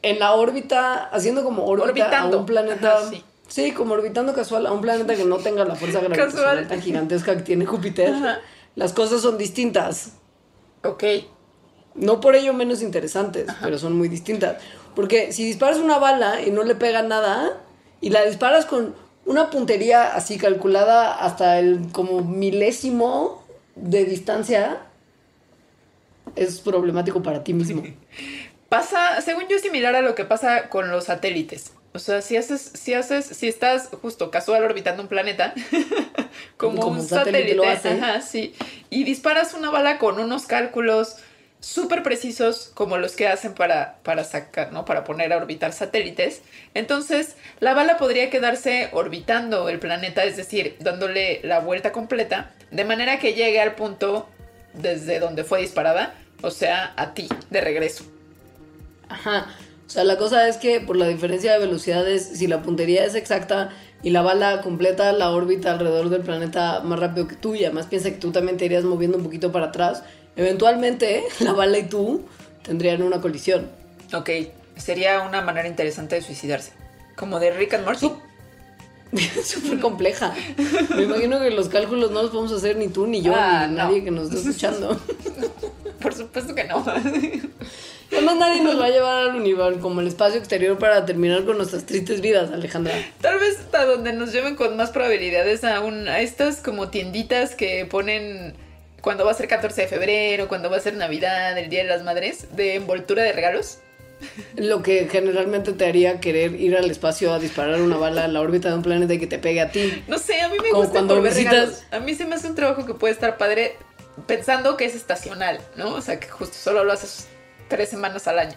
en la órbita, haciendo como órbita
Orbitando.
a un planeta.
Ajá, sí.
sí. como orbitando casual a un planeta que no tenga la fuerza gravitacional tan gigantesca que tiene Júpiter.
Ajá.
Las cosas son distintas.
Ok.
No por ello menos interesantes, pero son muy distintas. Porque si disparas una bala y no le pega nada, y la disparas con una puntería así calculada hasta el como milésimo de distancia, es problemático para ti mismo. [laughs]
Pasa, según yo, similar a lo que pasa con los satélites. O sea, si haces, si haces, si estás justo casual orbitando un planeta, [laughs] como,
Como
un
un satélite
satélite,
lo hace.
ajá, sí, y disparas una bala con unos cálculos súper precisos como los que hacen para, para sacar, ¿no? Para poner a orbitar satélites. Entonces, la bala podría quedarse orbitando el planeta, es decir, dándole la vuelta completa, de manera que llegue al punto desde donde fue disparada, o sea, a ti, de regreso.
Ajá. O sea, la cosa es que por la diferencia de velocidades, si la puntería es exacta y la bala completa la órbita alrededor del planeta más rápido que tú y además piensa que tú también te irías moviendo un poquito para atrás, eventualmente [laughs] la bala y tú tendrían una colisión.
Ok, sería una manera interesante de suicidarse. Como de Rick and Morty. [laughs]
Súper compleja. Me imagino que los cálculos no los podemos hacer ni tú, ni yo,
Ah,
ni
no.
nadie que nos esté escuchando. [laughs]
Por supuesto que no.
Además, nadie nos va a llevar al universo como el espacio exterior para terminar con nuestras tristes vidas, Alejandra.
Tal vez hasta donde nos lleven con más probabilidades a, un, a estas como tienditas que ponen cuando va a ser 14 de febrero, cuando va a ser Navidad, el Día de las Madres, de envoltura de regalos.
Lo que generalmente te haría querer ir al espacio a disparar una bala a la órbita de un planeta y que te pegue a ti.
No sé, a mí me
Como
gusta
cuando visitas-
regalos. A mí se me hace un trabajo que puede estar padre pensando que es estacional, ¿no? O sea, que justo solo lo haces tres semanas al año.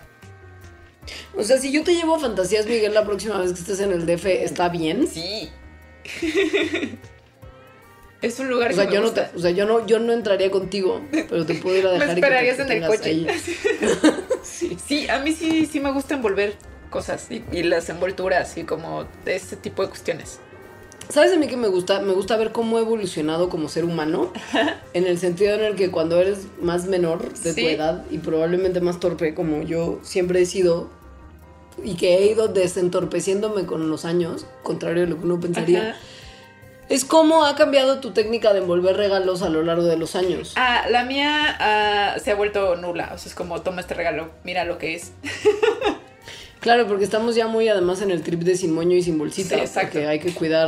O sea, si yo te llevo fantasías, Miguel, la próxima vez que estés en el DF, ¿está bien?
Sí. [laughs] es un lugar
O sea,
que me
yo no, te- o sea yo, no, yo no entraría contigo, pero te puedo ir a [laughs]
Me
dejar y que te
esperarías en el coche. [laughs] sí. sí, a mí sí, sí me gusta envolver cosas y, y las envolturas y como de este tipo de cuestiones.
¿Sabes a mí que me gusta? Me gusta ver cómo he evolucionado como ser humano. [laughs] En el sentido en el que cuando eres más menor de tu edad y probablemente más torpe como yo siempre he sido y que he ido desentorpeciéndome con los años, contrario a lo que uno pensaría,
Ajá.
es cómo ha cambiado tu técnica de envolver regalos a lo largo de los años.
Ah, la mía ah, se ha vuelto nula. O sea, es como, toma este regalo, mira lo que es. [laughs]
Claro, porque estamos ya muy además en el trip de sin moño y sin bolsita,
Sí, exacto.
porque hay que cuidar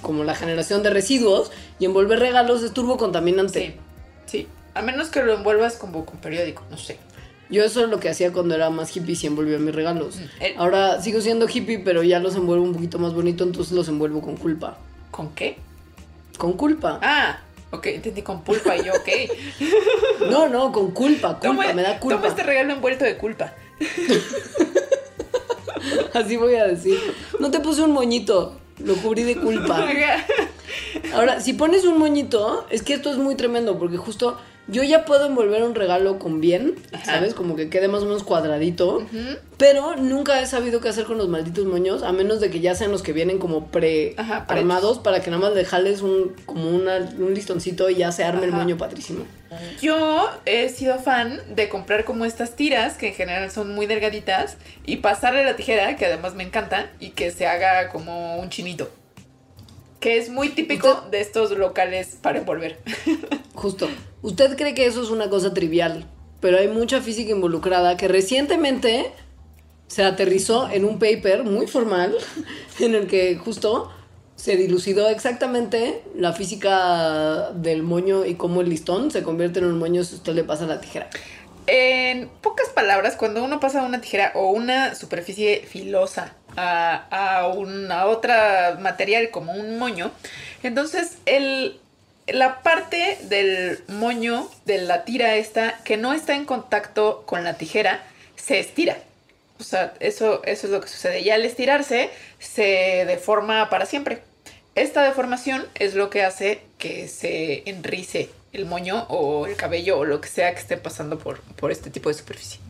como la generación de residuos y envolver regalos es turbo contaminante.
Sí, sí. A menos que lo envuelvas como con periódico, no sé.
Yo eso es lo que hacía cuando era más hippie y envolvía mis regalos.
el-
Ahora sigo siendo hippie, pero ya los envuelvo un poquito más bonito, entonces los envuelvo con culpa.
¿Con qué?
Con culpa.
Ah, ok, entendí con pulpa y yo, ok. [laughs]
No, no, con culpa, culpa,
Toma,
me da culpa.
toma este regalo envuelto de culpa. [laughs] [laughs]
Así voy a decir. No te puse un moñito, lo cubrí de culpa. [laughs] Ahora, si pones un moñito, es que esto es muy tremendo, porque justo yo ya puedo envolver un regalo con bien, ¿sabes? Como que quede más o menos cuadradito, pero nunca he sabido qué hacer con los malditos moños, a menos de que ya sean los que vienen como pre
Ajá,
armados para que nada más le jales un, como una- un listoncito y ya se arme el moño padrísimo.
Yo he sido fan de comprar como estas tiras, que en general son muy delgaditas, y pasarle la tijera, que además me encanta, y que se haga como un chinito. Que es muy típico
¿Usted?
de estos locales para envolver. [laughs]
Justo. Usted cree que eso es una cosa trivial, pero hay mucha física involucrada que recientemente se aterrizó en un paper muy formal [laughs] en el que justo se dilucidó exactamente la física del moño y cómo el listón se convierte en un moño si usted le pasa la tijera.
En pocas palabras, cuando uno pasa una tijera o una superficie filosa a, una otra material como un moño, entonces el, la parte del moño de la tira esta que no está en contacto con la tijera se estira. O sea, eso, eso es lo que sucede. Y al estirarse se deforma para siempre. Esta deformación es lo que hace que se enrice el moño o el cabello o lo que sea que esté pasando por, por este tipo de superficie.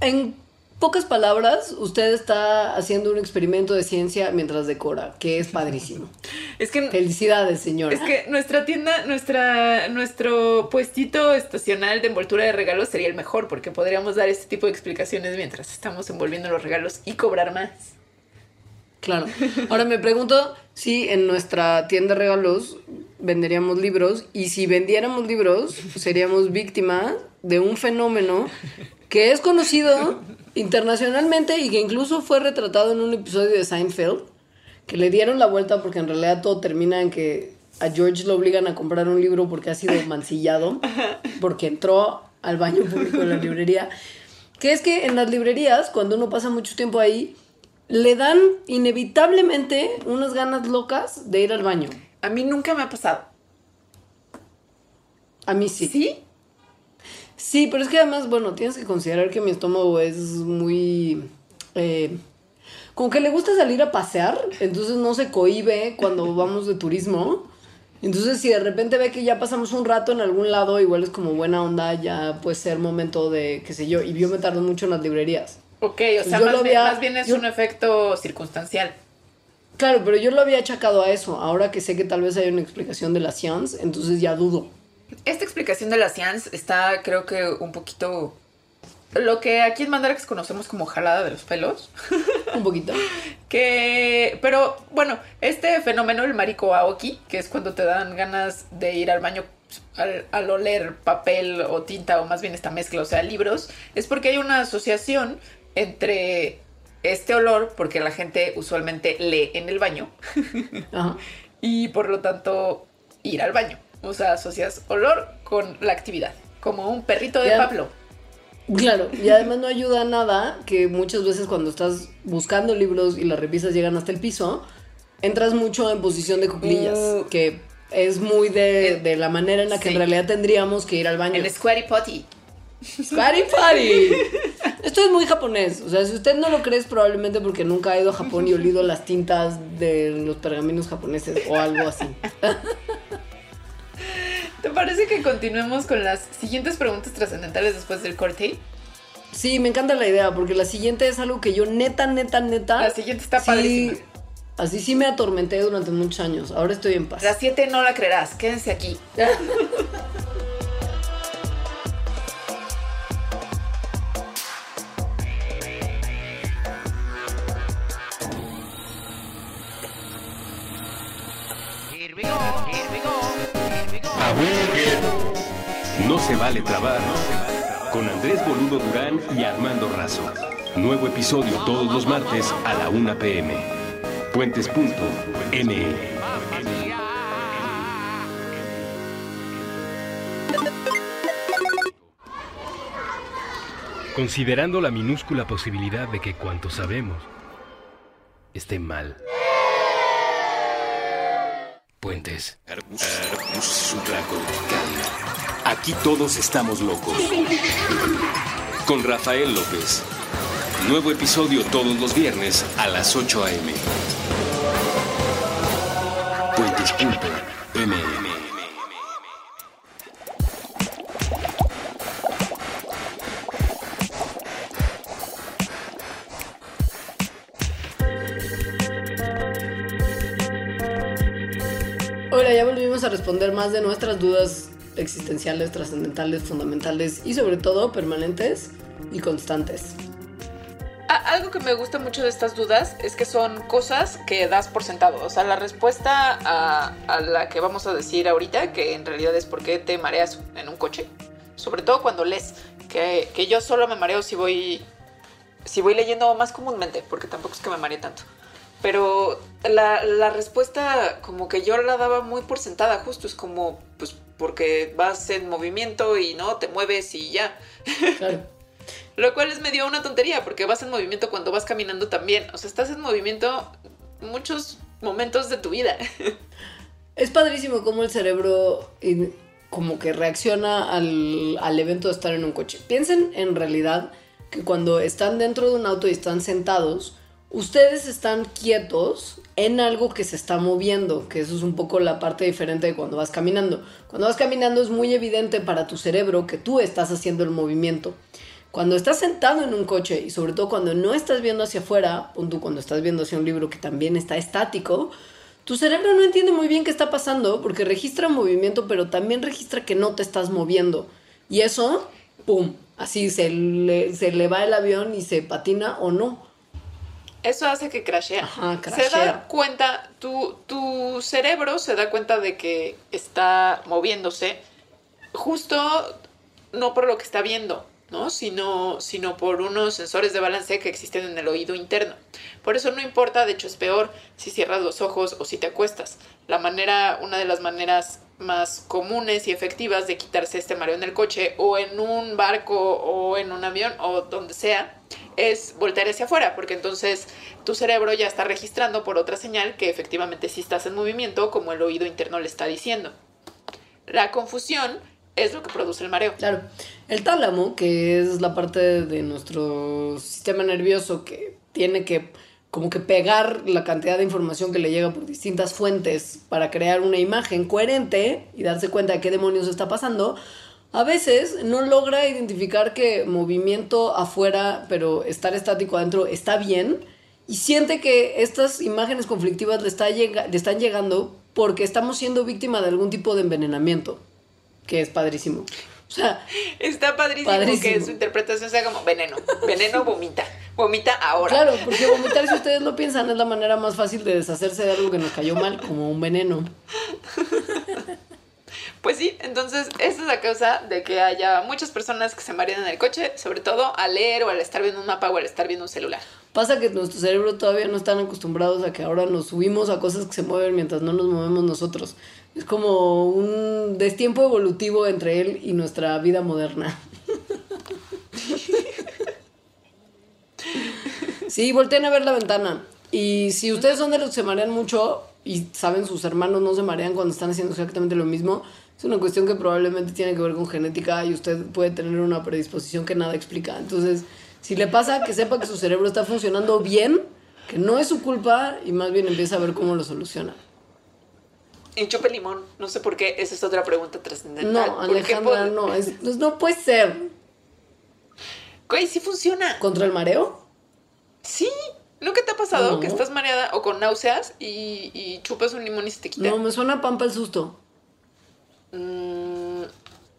En pocas palabras, usted está haciendo un experimento de ciencia mientras decora, que es padrísimo. [laughs]
Es que,
Felicidades, señora.
es que nuestra tienda, nuestra, nuestro puestito estacional de envoltura de regalos sería el mejor porque podríamos dar este tipo de explicaciones mientras estamos envolviendo los regalos y cobrar más.
Claro. Ahora me pregunto si en nuestra tienda de regalos venderíamos libros y si vendiéramos libros seríamos víctima de un fenómeno que es conocido internacionalmente y que incluso fue retratado en un episodio de Seinfeld, que le dieron la vuelta porque en realidad todo termina en que a George lo obligan a comprar un libro porque ha sido [laughs] mancillado, porque entró al baño público de la librería, que es que en las librerías, cuando uno pasa mucho tiempo ahí, le dan inevitablemente unas ganas locas de ir al baño.
A mí nunca me ha pasado.
A mí sí.
¿Sí?
Sí, pero es que además, bueno, tienes que considerar que mi estómago es muy... eh, como que le gusta salir a pasear, entonces no se cohíbe cuando vamos de turismo. Entonces, si de repente ve que ya pasamos un rato en algún lado, igual es como buena onda, ya puede ser momento de, qué sé yo, y yo me tardo mucho en las librerías.
Ok, o sea, más,
lo
bien, más bien es
yo-
un efecto circunstancial.
Claro, pero yo lo había achacado a eso. Ahora que sé que tal vez hay una explicación de la science, entonces ya dudo.
Esta explicación de la science está, creo que, un poquito. Lo que aquí en Mandarax conocemos como jalada de los pelos. [laughs]
Un poquito.
Que. Pero bueno, este fenómeno, el marico aoki, que es cuando te dan ganas de ir al baño al, al oler papel o tinta, o más bien esta mezcla, o sea, libros, es porque hay una asociación entre este olor, porque la gente usualmente lee en el baño, [laughs]
Ajá.
y por lo tanto ir al baño. O sea, asocias olor con la actividad, como un perrito de
Ya.
Pablo.
Claro, y además no ayuda nada que muchas veces cuando estás buscando libros y las revistas llegan hasta el piso, entras mucho en posición de cuclillas,
Uh.
que es muy de, la manera en la que
sí.
en realidad tendríamos que ir al baño.
En Squatty Potty.
Squatty Potty. [laughs] Esto es muy japonés. O sea, si usted no lo cree es probablemente porque nunca ha ido a Japón y olido las tintas de los pergaminos japoneses o algo así. [laughs]
¿Te parece que continuemos con las siguientes preguntas trascendentales después del corte?
Sí, me encanta la idea porque la siguiente es algo que yo neta, neta, neta.
La siguiente está
sí,
padrísima.
Así sí me atormenté durante muchos años. Ahora estoy en paz.
La 7 no la creerás, quédense aquí. [laughs]
No se vale trabar. Con Andrés Boludo Durán y Armando Razo. Nuevo episodio todos los martes a la 1 pm. Puentes.me. considerando la minúscula posibilidad de que cuanto sabemos esté mal. Puentes. Aquí todos estamos locos. Con Rafael López. Nuevo episodio todos los viernes a las 8 a.m. Puentes
a responder más de nuestras dudas existenciales, trascendentales, fundamentales y sobre todo permanentes y constantes.
Algo que me gusta mucho de estas dudas es que son cosas que das por sentado. O sea, la respuesta a, a la que vamos a decir ahorita, que en realidad es por qué te mareas en un coche, sobre todo cuando lees, que, que yo solo me mareo si voy, si voy leyendo más comúnmente, porque tampoco es que me maree tanto. Pero la, la respuesta como que yo la daba muy por sentada, justo es como, pues porque vas en movimiento y no te mueves y ya.
Claro. [laughs]
Lo cual es medio una tontería, porque vas en movimiento cuando vas caminando también. O sea, estás en movimiento muchos momentos de tu vida. [laughs]
Es padrísimo cómo el cerebro como que reacciona al, al evento de estar en un coche. Piensen en realidad que cuando están dentro de un auto y están sentados, ustedes están quietos en algo que se está moviendo, que eso es un poco la parte diferente de cuando vas caminando. Cuando vas caminando es muy evidente para tu cerebro que tú estás haciendo el movimiento. Cuando estás sentado en un coche y sobre todo cuando no estás viendo hacia afuera, pon tú cuando estás viendo hacia un libro que también está estático, tu cerebro no entiende muy bien qué está pasando porque registra movimiento, pero también registra que no te estás moviendo. Y eso, ¡pum! Así se le, se le va el avión y se patina o no.
Eso hace que crashea.
Ajá,
Se da cuenta, tu, tu cerebro se da cuenta de que está moviéndose justo no por lo que está viendo, ¿no? Sino, sino por unos sensores de balance que existen en el oído interno. Por eso no importa, de hecho es peor si cierras los ojos o si te acuestas. La manera, una de las maneras más comunes y efectivas de quitarse este mareo en el coche o en un barco o en un avión o donde sea es voltear hacia afuera, porque entonces tu cerebro ya está registrando por otra señal que efectivamente sí estás en movimiento, como el oído interno le está diciendo. La confusión es lo que produce el mareo.
Claro, el tálamo, que es la parte de nuestro sistema nervioso que tiene que como que pegar la cantidad de información que le llega por distintas fuentes para crear una imagen coherente y darse cuenta de qué demonios está pasando, a veces no logra identificar que movimiento afuera, pero estar estático adentro está bien y siente que estas imágenes conflictivas le, están llegando porque estamos siendo víctima de algún tipo de envenenamiento, que es padrísimo. O sea,
Está padrísimo,
Padrísimo.
que su interpretación sea como veneno. Veneno vomita. Vomita ahora.
Claro, porque vomitar, si ustedes lo piensan, es la manera más fácil de deshacerse de algo que nos cayó mal, como un veneno.
Pues sí, entonces esa es la causa de que haya muchas personas que se marean en el coche, sobre todo al leer o al estar viendo un mapa o al estar viendo un celular.
Pasa que nuestro cerebro todavía no están acostumbrados a que ahora nos subimos a cosas que se mueven mientras no nos movemos nosotros. Es como un destiempo evolutivo entre él y nuestra vida moderna. Sí, volteen a ver la ventana. Y si ustedes son de los que se marean mucho y saben sus hermanos no se marean cuando están haciendo exactamente lo mismo, es una cuestión que probablemente tiene que ver con genética y usted puede tener una predisposición que nada explica. Entonces, si le pasa, que sepa que su cerebro está funcionando bien, que no es su culpa y más bien empieza a ver cómo lo soluciona.
Enchupe limón. No sé por qué. Esa es otra pregunta trascendental.
No,
¿Por qué
Alejandra, no, es- pues no puede ser.
Güey, sí funciona.
¿Contra el mareo?
Sí. ¿Nunca te ha pasado
No.
que estás mareada o con náuseas y, y chupas un limón y se te quita?
No, me suena pampa el susto.
Mm,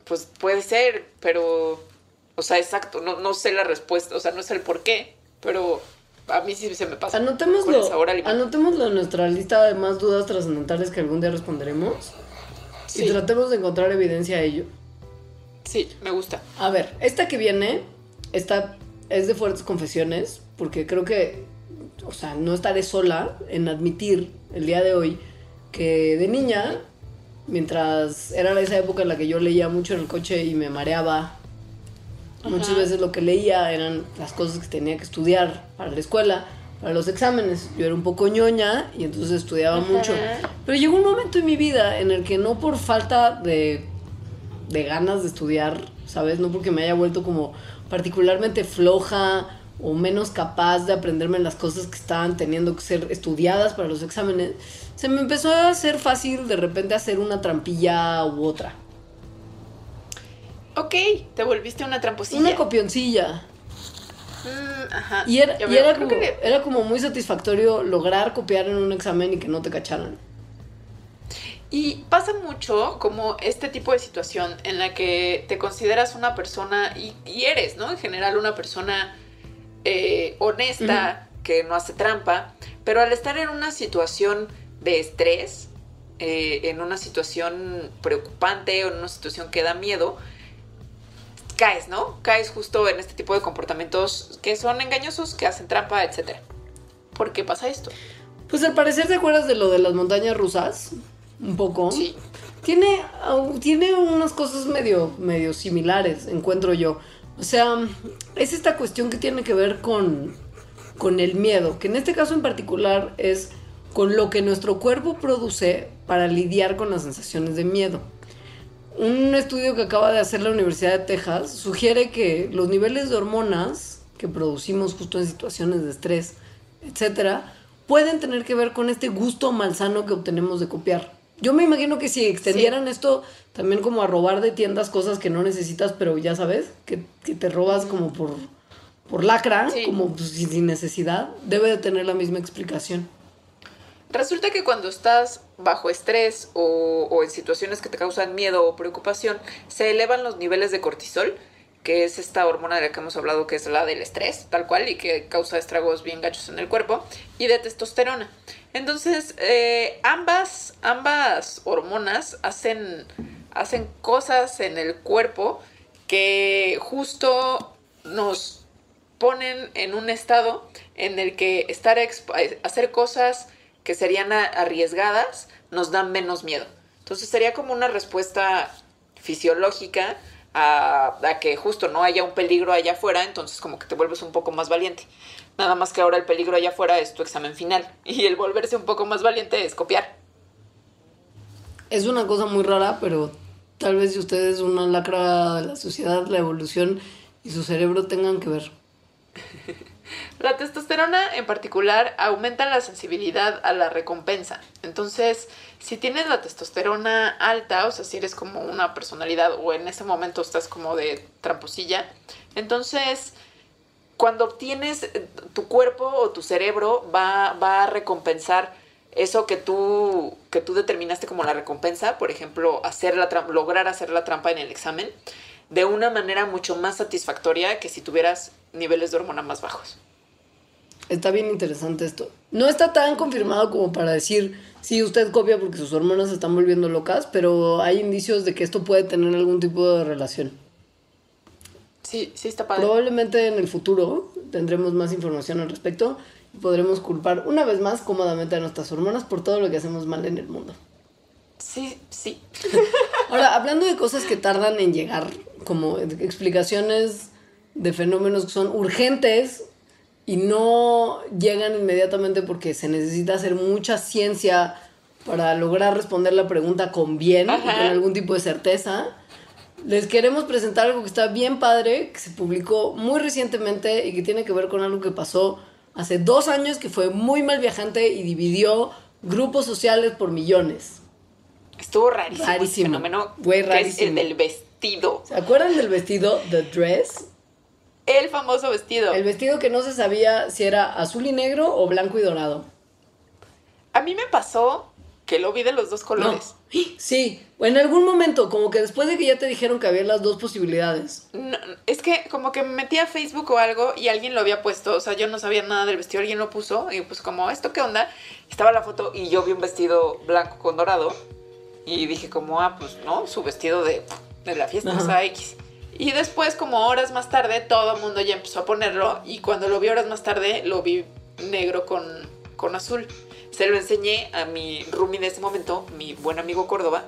pues puede ser, pero. O sea, exacto. No, no sé la respuesta. O sea, no sé el por qué. Pero a mí sí se me pasa.
Anotémoslo,
sabor
anotémoslo en nuestra lista de más dudas trascendentales que algún día responderemos.
Sí.
Y tratemos de encontrar evidencia a ello.
Sí, me gusta.
A ver, esta que viene, esta es de fuertes confesiones, porque creo que, o sea, no estaré sola en admitir el día de hoy que de niña, mientras era esa época en la que yo leía mucho en el coche y me mareaba Muchas veces lo que leía eran las cosas que tenía que estudiar para la escuela, para los exámenes. Yo era un poco ñoña y entonces estudiaba mucho. Pero llegó un momento en mi vida en el que no por falta de, de ganas de estudiar, ¿sabes? No porque me haya vuelto como particularmente floja o menos capaz de aprenderme las cosas que estaban teniendo que ser estudiadas para los exámenes, se me empezó a hacer fácil de repente hacer una trampilla u otra.
Ok, te volviste una tramposilla.
Una copioncilla.
Mm, ajá.
Y, era, y como,
que-
era como muy satisfactorio lograr copiar en un examen y que no te cacharan.
Y pasa mucho como este tipo de situación en la que te consideras una persona, y, y eres, ¿no? En general una persona eh, honesta, que no hace trampa, pero al estar en una situación de estrés, eh, en una situación preocupante o en una situación que da miedo, caes, ¿no? Caes justo en este tipo de comportamientos que son engañosos, que hacen trampa, etc. ¿Por qué pasa esto?
Pues al parecer te acuerdas de lo de las montañas rusas, un poco.
Sí.
Tiene, tiene unas cosas medio, medio similares, encuentro yo. O sea, es esta cuestión que tiene que ver con, con el miedo, que en este caso en particular es con lo que nuestro cuerpo produce para lidiar con las sensaciones de miedo. Un estudio que acaba de hacer la Universidad de Texas sugiere que los niveles de hormonas que producimos justo en situaciones de estrés, etcétera, pueden tener que ver con este gusto malsano que obtenemos de copiar. Yo me imagino que si extendieran esto también como a robar de tiendas cosas que no necesitas, pero ya sabes, que, que te robas como por, por lacra,
Sí.
como pues, sin necesidad, debe de tener la misma explicación.
Resulta que cuando estás bajo estrés o, en situaciones que te causan miedo o preocupación, se elevan los niveles de cortisol, que es esta hormona de la que hemos hablado, que es la del estrés, tal cual, y que causa estragos bien gachos en el cuerpo, y de testosterona. Entonces, eh, ambas, ambas hormonas hacen, hacen cosas en el cuerpo que justo nos ponen en un estado en el que estar hacer cosas que serían arriesgadas nos dan menos miedo. Entonces sería como una respuesta fisiológica a, a que justo no haya un peligro allá afuera, entonces como que te vuelves un poco más valiente. Nada más que ahora el peligro allá afuera es tu examen final [laughs] y el volverse un poco más valiente es copiar.
Es una cosa muy rara, pero tal vez si ustedes una lacra de la sociedad, la evolución y su cerebro tengan que ver. [laughs]
La testosterona en particular aumenta la sensibilidad a la recompensa. Entonces, si tienes la testosterona alta, o sea, si eres como una personalidad o en ese momento estás como de tramposilla, entonces cuando obtienes eh, tu cuerpo o tu cerebro va, va a recompensar eso que tú, que tú determinaste como la recompensa, por ejemplo, hacer la lograr hacer la trampa en el examen, de una manera mucho más satisfactoria que si tuvieras niveles de hormona más bajos.
Está bien interesante esto. No está tan confirmado como para decir si usted copia porque sus hormonas se están volviendo locas, pero hay indicios de que esto puede tener algún tipo de relación.
Sí, sí está padre.
Probablemente en el futuro tendremos más información al respecto y podremos culpar una vez más cómodamente a nuestras hormonas por todo lo que hacemos mal en el mundo.
Sí, sí. [laughs]
Ahora, hablando de cosas que tardan en llegar, como explicaciones de fenómenos que son urgentes y no llegan inmediatamente porque se necesita hacer mucha ciencia para lograr responder la pregunta con bien
Ajá.
con algún tipo de certeza, les queremos presentar algo que está bien padre, que se publicó muy recientemente y que tiene que ver con algo que pasó hace dos años, que fue muy mal viajante y dividió grupos sociales por millones.
Estuvo rarísimo.
Rarísimo.
fenómeno.
Güey,
que es
rarísimo.
el del vestido.
¿Se acuerdan del vestido The Dress?
El famoso vestido.
El vestido que no se sabía si era azul y negro o blanco y dorado.
A mí me pasó que lo vi de los dos colores.
No. [gasps] Sí, o en algún momento, como que después de que ya te dijeron que había las dos posibilidades.
No, es que como que me metí a Facebook o algo y alguien lo había puesto, o sea, yo no sabía nada del vestido, alguien lo puso y pues como, ¿esto qué onda? Estaba la foto y yo vi un vestido blanco con dorado y dije como, ah, pues no, su vestido de, de la fiesta, o sea, X. Y después, como horas más tarde, todo el mundo ya empezó a ponerlo y cuando lo vi horas más tarde, lo vi negro con, con azul. Se lo enseñé a mi roomie de ese momento, mi buen amigo Córdoba,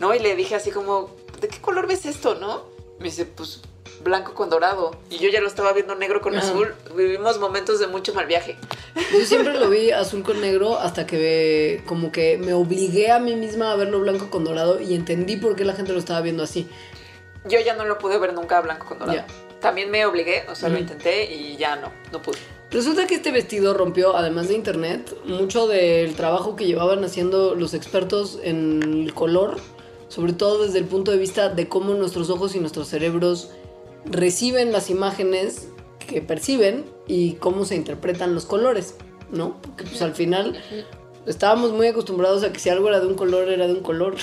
¿no? Y le dije así como, ¿de qué color ves esto, no? Me dice, pues blanco con dorado y yo ya lo estaba viendo negro con
Ajá.
azul. Vivimos momentos de mucho mal viaje.
Yo siempre lo vi azul con negro hasta que como que me obligué a mí misma a verlo blanco con dorado y entendí por qué la gente lo estaba viendo así.
Yo ya no lo pude ver nunca blanco con dorado. También me obligué, o sea, lo intenté y ya no, no pude.
Resulta que este vestido rompió, además de internet, mucho del trabajo que llevaban haciendo los expertos en el color, sobre todo desde el punto de vista de cómo nuestros ojos y nuestros cerebros reciben las imágenes que perciben y cómo se interpretan los colores, ¿no? Porque pues al final estábamos muy acostumbrados a que si algo era de un color, era de un color.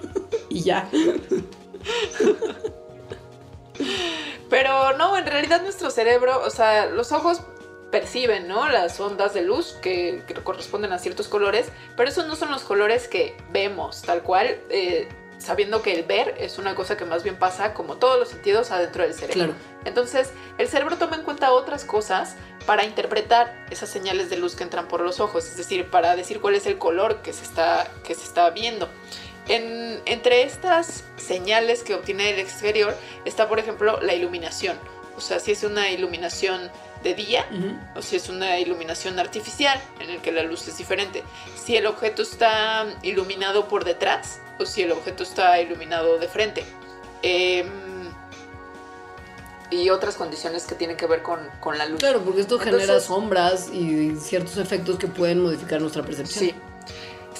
[laughs] y ya.
Pero no, en realidad nuestro cerebro, o sea, los ojos perciben, ¿no? Las ondas de luz que, que corresponden a ciertos colores, pero esos no son los colores que vemos, tal cual, eh, sabiendo que el ver es una cosa que más bien pasa, como todos los sentidos, adentro del cerebro.
Claro.
Entonces, el cerebro toma en cuenta otras cosas para interpretar esas señales de luz que entran por los ojos, es decir, para decir cuál es el color que se está, que se está viendo. En- entre estas señales que obtiene el exterior está, por ejemplo, la iluminación. O sea, si es una iluminación de día o si es una iluminación artificial en el que la luz es diferente. Si el objeto está iluminado por detrás o si el objeto está iluminado de frente. Em, y otras condiciones que tienen que ver con, con la luz.
Claro, porque esto genera sombras y ciertos efectos que pueden modificar nuestra percepción.
Sí.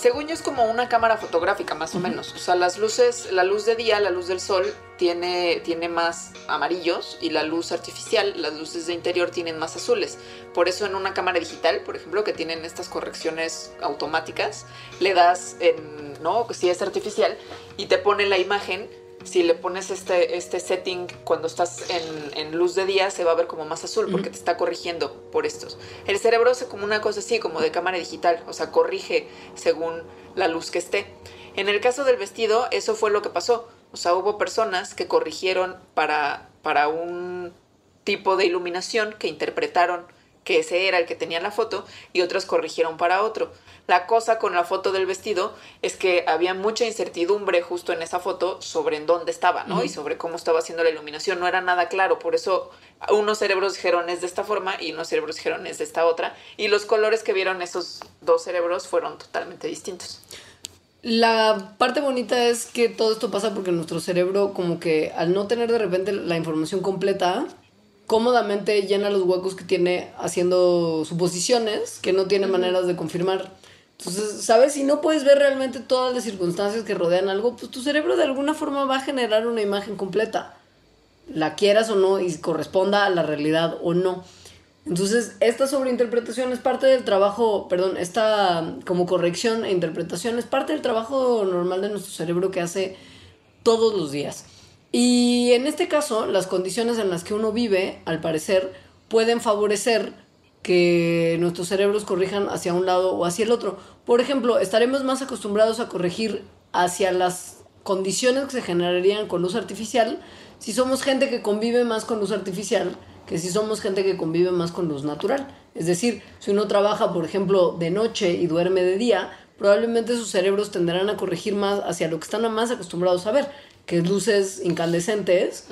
Según yo es como una cámara fotográfica más o menos. O sea, las luces, la luz de día, la luz del sol tiene, tiene más amarillos y la luz artificial, las luces de interior tienen más azules. Por eso en una cámara digital, por ejemplo, que tienen estas correcciones automáticas, le das en, ¿no? Si es artificial y te pone la imagen. Si le pones este, este setting cuando estás en, en luz de día, se va a ver como más azul porque te está corrigiendo por estos. El cerebro hace como una cosa así, como de cámara digital, o sea, corrige según la luz que esté. En el caso del vestido, eso fue lo que pasó. O sea, hubo personas que corrigieron para, para un tipo de iluminación que interpretaron que ese era el que tenía la foto y otros corrigieron para otro. La cosa con la foto del vestido es que había mucha incertidumbre justo en esa foto sobre en dónde estaba, ¿no? Y sobre cómo estaba haciendo la iluminación. No era nada claro, por eso unos cerebros dijeron es de esta forma y unos cerebros dijeron es de esta otra. Y los colores que vieron esos dos cerebros fueron totalmente distintos.
La parte bonita es que todo esto pasa porque nuestro cerebro como que al no tener de repente la información completa, cómodamente llena los huecos que tiene haciendo suposiciones que no tiene maneras de confirmar. Entonces, ¿sabes? Si no puedes ver realmente todas las circunstancias que rodean algo, pues tu cerebro de alguna forma va a generar una imagen completa. La quieras o no y corresponda a la realidad o no. Entonces, esta sobreinterpretación es parte del trabajo, perdón, esta como corrección e interpretación es parte del trabajo normal de nuestro cerebro que hace todos los días. Y en este caso, las condiciones en las que uno vive, al parecer, pueden favorecer que nuestros cerebros corrijan hacia un lado o hacia el otro. Por ejemplo, estaremos más acostumbrados a corregir hacia las condiciones que se generarían con luz artificial si somos gente que convive más con luz artificial que si somos gente que convive más con luz natural. Es decir, si uno trabaja, por ejemplo, de noche y duerme de día, probablemente sus cerebros tenderán a corregir más hacia lo que están más acostumbrados a ver, que es luces incandescentes,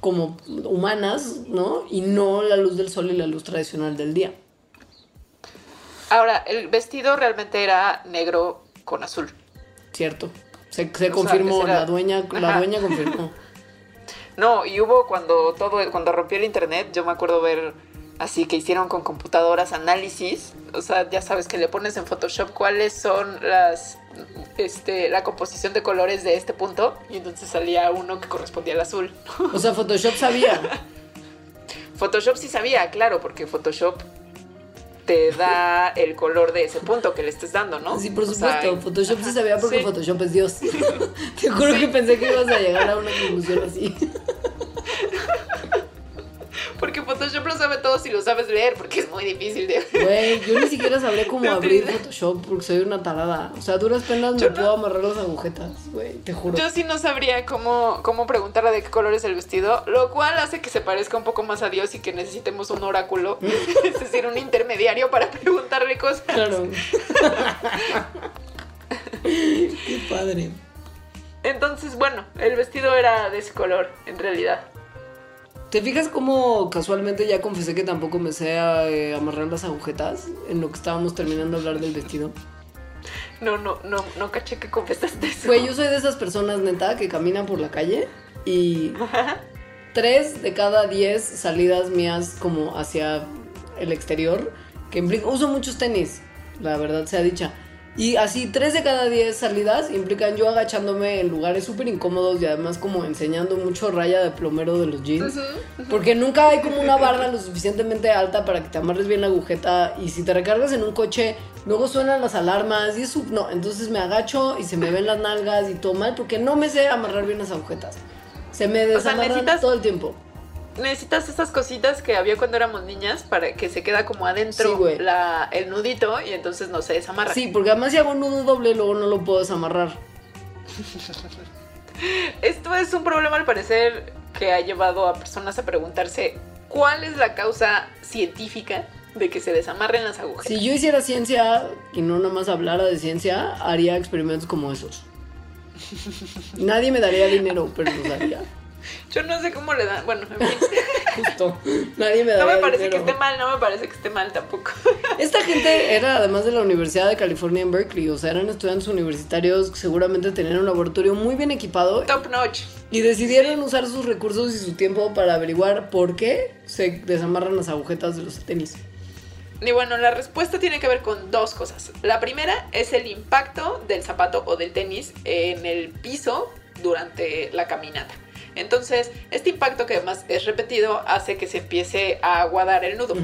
como humanas, ¿no? Y no la luz del sol y la luz tradicional del día.
Ahora, el vestido realmente era negro con azul.
¿Cierto? Se, confirmó, la dueña, la dueña confirmó. [laughs]
No, y hubo cuando todo, cuando rompió el internet, yo me acuerdo ver así que hicieron con computadoras análisis. O sea, ya sabes que le pones en Photoshop cuáles son las este, la composición de colores de este punto. Y entonces salía uno que correspondía al azul.
O sea, Photoshop sabía. [laughs]
Photoshop sí sabía, claro, porque Photoshop te da el color de ese punto que le estés dando, ¿no?
Sí, por
O sea,
supuesto. Photoshop sí sabía porque
sí.
Photoshop es Dios. [laughs] Te juro que pensé que ibas a llegar a una conclusión así.
Photoshop lo sabe todo si lo sabes leer, porque es muy difícil de...
Güey, yo ni siquiera sabré cómo [laughs] abrir. Photoshop porque soy una tarada. O sea, duras penas me
Yo no.
puedo amarrar las agujetas, güey, te juro.
Yo sí no sabría cómo, cómo preguntarle de qué color es el vestido, lo cual hace que se parezca un poco más a Dios y que necesitemos un oráculo, [laughs] es decir, un intermediario para preguntarle cosas.
Claro. [laughs] Qué padre.
Entonces, bueno, el vestido era de ese color, en realidad.
¿Te fijas cómo casualmente ya confesé que tampoco me sé eh, amarrar las agujetas en lo que estábamos terminando de hablar del vestido?
No, no, no, no caché que confesaste eso.
Güey, yo soy de esas personas neta que caminan por la calle y [laughs] tres de cada diez salidas mías como hacia el exterior, que implica, uso muchos tenis, la verdad sea dicha. Y así, tres de cada diez salidas implican yo agachándome en lugares súper incómodos y además como enseñando mucho raya de plomero de los jeans. Porque nunca hay como una barra lo suficientemente alta para que te amarres bien la agujeta. Y si te recargas en un coche, luego suenan las alarmas y eso. No, entonces me agacho y se me ven las nalgas y todo mal porque no me sé amarrar bien las agujetas. Se me
sea,
desamarran
necesitas-
todo el tiempo.
Necesitas esas cositas que había cuando éramos niñas para que se queda como adentro
Sí,
la, el nudito y entonces no se desamarra.
Sí, porque además si hago un nudo doble, luego no lo puedo desamarrar. [laughs]
Esto es un problema al parecer que ha llevado a personas a preguntarse cuál es la causa científica de que se desamarren las agujetas.
Si yo hiciera ciencia y no nada más hablara de ciencia, haría experimentos como esos. [laughs] Nadie me daría dinero, pero los haría.
Yo no sé cómo le dan. Bueno, en fin. [laughs]
Justo. Nadie me
no
daría
me parece que esté mal, no me parece que esté mal tampoco.
Esta gente era además de la Universidad de California en Berkeley, o sea, eran estudiantes universitarios que seguramente tenían un laboratorio muy bien equipado
Top notch.
y decidieron usar sus recursos y su tiempo para averiguar por qué se desamarran las agujetas de los tenis.
Y bueno, la respuesta tiene que ver con dos cosas. La primera es el impacto del zapato o del tenis en el piso durante la caminata. Entonces, este impacto que además es repetido hace que se empiece a aguadar el nudo.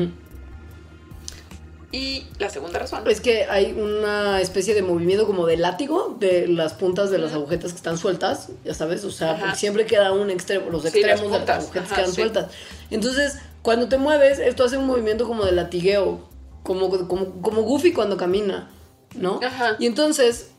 Y la segunda razón.
Es que hay una especie de movimiento como de látigo de las puntas de las agujetas que están sueltas, ya sabes, o sea, siempre queda un extremo, los
Sí,
extremos
las
de las agujetas
ajá,
quedan
sí.
sueltas. Entonces, cuando te mueves, esto hace un movimiento como de latigueo, como, como, como Goofy cuando camina, ¿no?
Ajá.
Y entonces,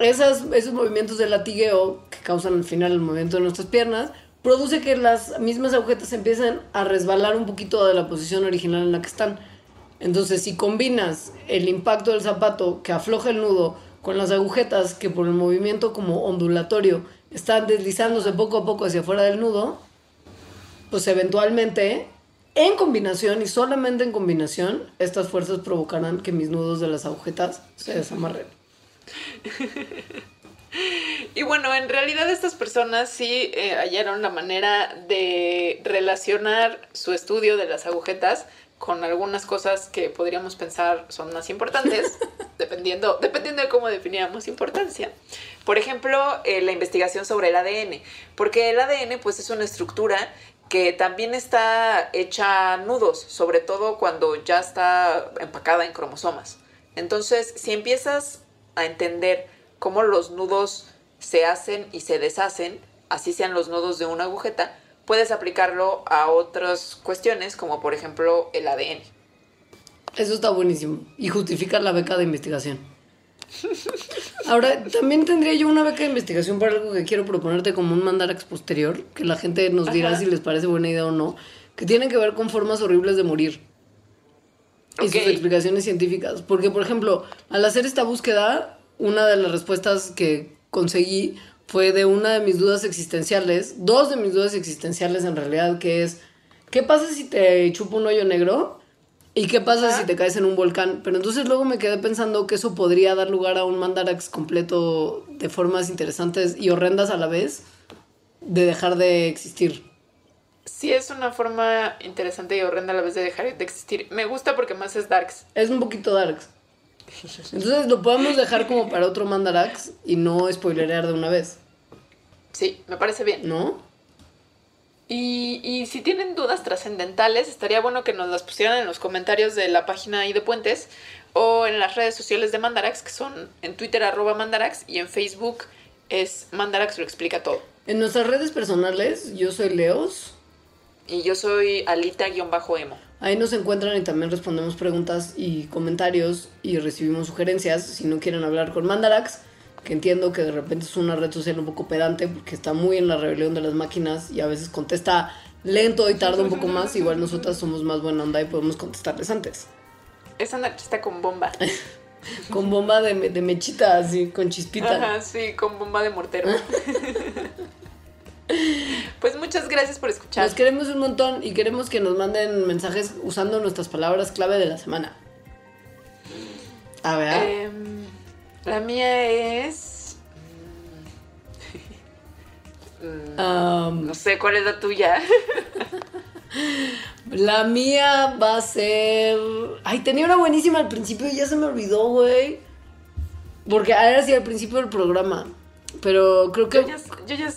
esas, esos movimientos de latigueo que causan al final el movimiento de nuestras piernas, produce que las mismas agujetas empiecen a resbalar un poquito de la posición original en la que están. Entonces, si combinas el impacto del zapato que afloja el nudo con las agujetas que por el movimiento como ondulatorio están deslizándose poco a poco hacia afuera del nudo, pues eventualmente, en combinación y solamente en combinación, estas fuerzas provocarán que mis nudos de las agujetas se desamarren. [laughs]
Y bueno, en realidad estas personas sí eh, hallaron la manera de relacionar su estudio de las agujetas con algunas cosas que podríamos pensar son más importantes, [laughs] dependiendo, dependiendo de cómo definiéramos importancia. Por ejemplo, eh, la investigación sobre el ADN, porque el ADN pues es una estructura que también está hecha nudos, sobre todo cuando ya está empacada en cromosomas. Entonces, si empiezas a entender cómo los nudos se hacen y se deshacen, así sean los nudos de una agujeta, puedes aplicarlo a otras cuestiones, como por ejemplo el ADN.
Eso está buenísimo. Y justifica la beca de investigación. Ahora, también tendría yo una beca de investigación para algo que quiero proponerte como un mandarax posterior, que la gente nos dirá
Ajá.
si les parece buena idea o no, que tiene que ver con formas horribles de morir. Y sus explicaciones científicas. Porque, por ejemplo, al hacer esta búsqueda, una de las respuestas que conseguí fue de una de mis dudas existenciales, dos de mis dudas existenciales en realidad, que es, ¿qué pasa si te chupa un hoyo negro? ¿Y qué pasa si te caes en un volcán? Pero entonces luego me quedé pensando que eso podría dar lugar a un mandarax completo de formas interesantes y horrendas a la vez de dejar de existir.
Sí es una forma interesante y horrenda a la vez de dejar de existir. Me gusta porque más es darks.
Es un poquito darks. Entonces lo podemos dejar como para otro mandarax y no spoilerear de una vez,
Sí, me parece bien.
¿no?
Y, y si tienen dudas trascendentales, estaría bueno que nos las pusieran en los comentarios de la página ahí de Puentes o en las redes sociales de Mandarax, que son en Twitter arroba Mandarax y en Facebook es Mandarax lo explica todo.
En nuestras redes personales, yo soy Leos.
Y yo soy Alita-Emo.
Ahí nos encuentran y también respondemos preguntas y comentarios y recibimos sugerencias. Si no quieren hablar con Mandarax, que entiendo que de repente es una red social un poco pedante porque está muy en la rebelión de las máquinas y a veces contesta lento y tarda un poco más. Igual nosotras somos más buena onda y podemos contestarles antes.
Es anarquista con bomba. [laughs]
Con bomba de, de mechita, así, con chispita.
Ajá, sí, con bomba de mortero. [laughs] Pues muchas gracias por escuchar.
Los queremos un montón y queremos que nos manden mensajes usando nuestras palabras clave de la semana. A ver.
Em, la mía es. [laughs]
Um,
No sé cuál es la tuya. [laughs]
la mía va a ser. Ay, tenía una buenísima al principio y ya se me olvidó, güey. Porque era así al principio del programa. Pero creo
Yo
que
ya, yo ya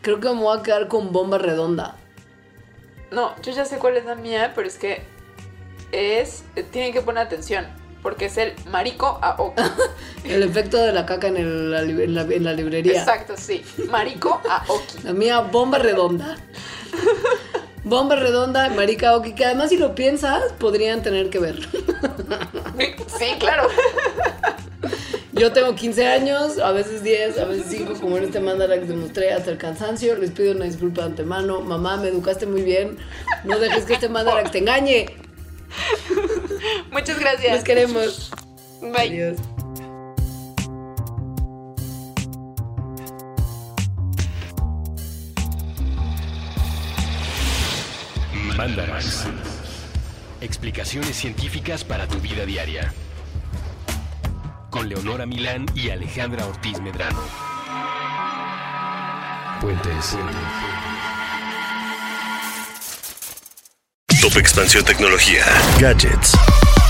creo que me voy a quedar con bomba redonda.
No, yo ya sé cuál es la mía, pero es que es. Tienen que poner atención. Porque es el marico a. [laughs]
El efecto de la caca en, el- en la- en la librería.
Exacto, sí. Marico a Oki.
La mía, bomba redonda. Bomba redonda, marica Oki, que además si lo piensas, podrían tener que ver.
Sí, claro. [laughs]
Yo tengo 15 años, a veces 10, a veces 5, como en este mandalax demostré hasta el cansancio. Les pido una disculpa de antemano. Mamá, me educaste muy bien. No dejes que este mandalax te engañe.
Muchas gracias.
Los queremos.
Bye.
Adiós.
Mandarax. Explicaciones científicas para tu vida diaria. Con Leonora Milán y Alejandra Ortiz Medrano. Puentes.
Top Expansión Tecnología. Gadgets.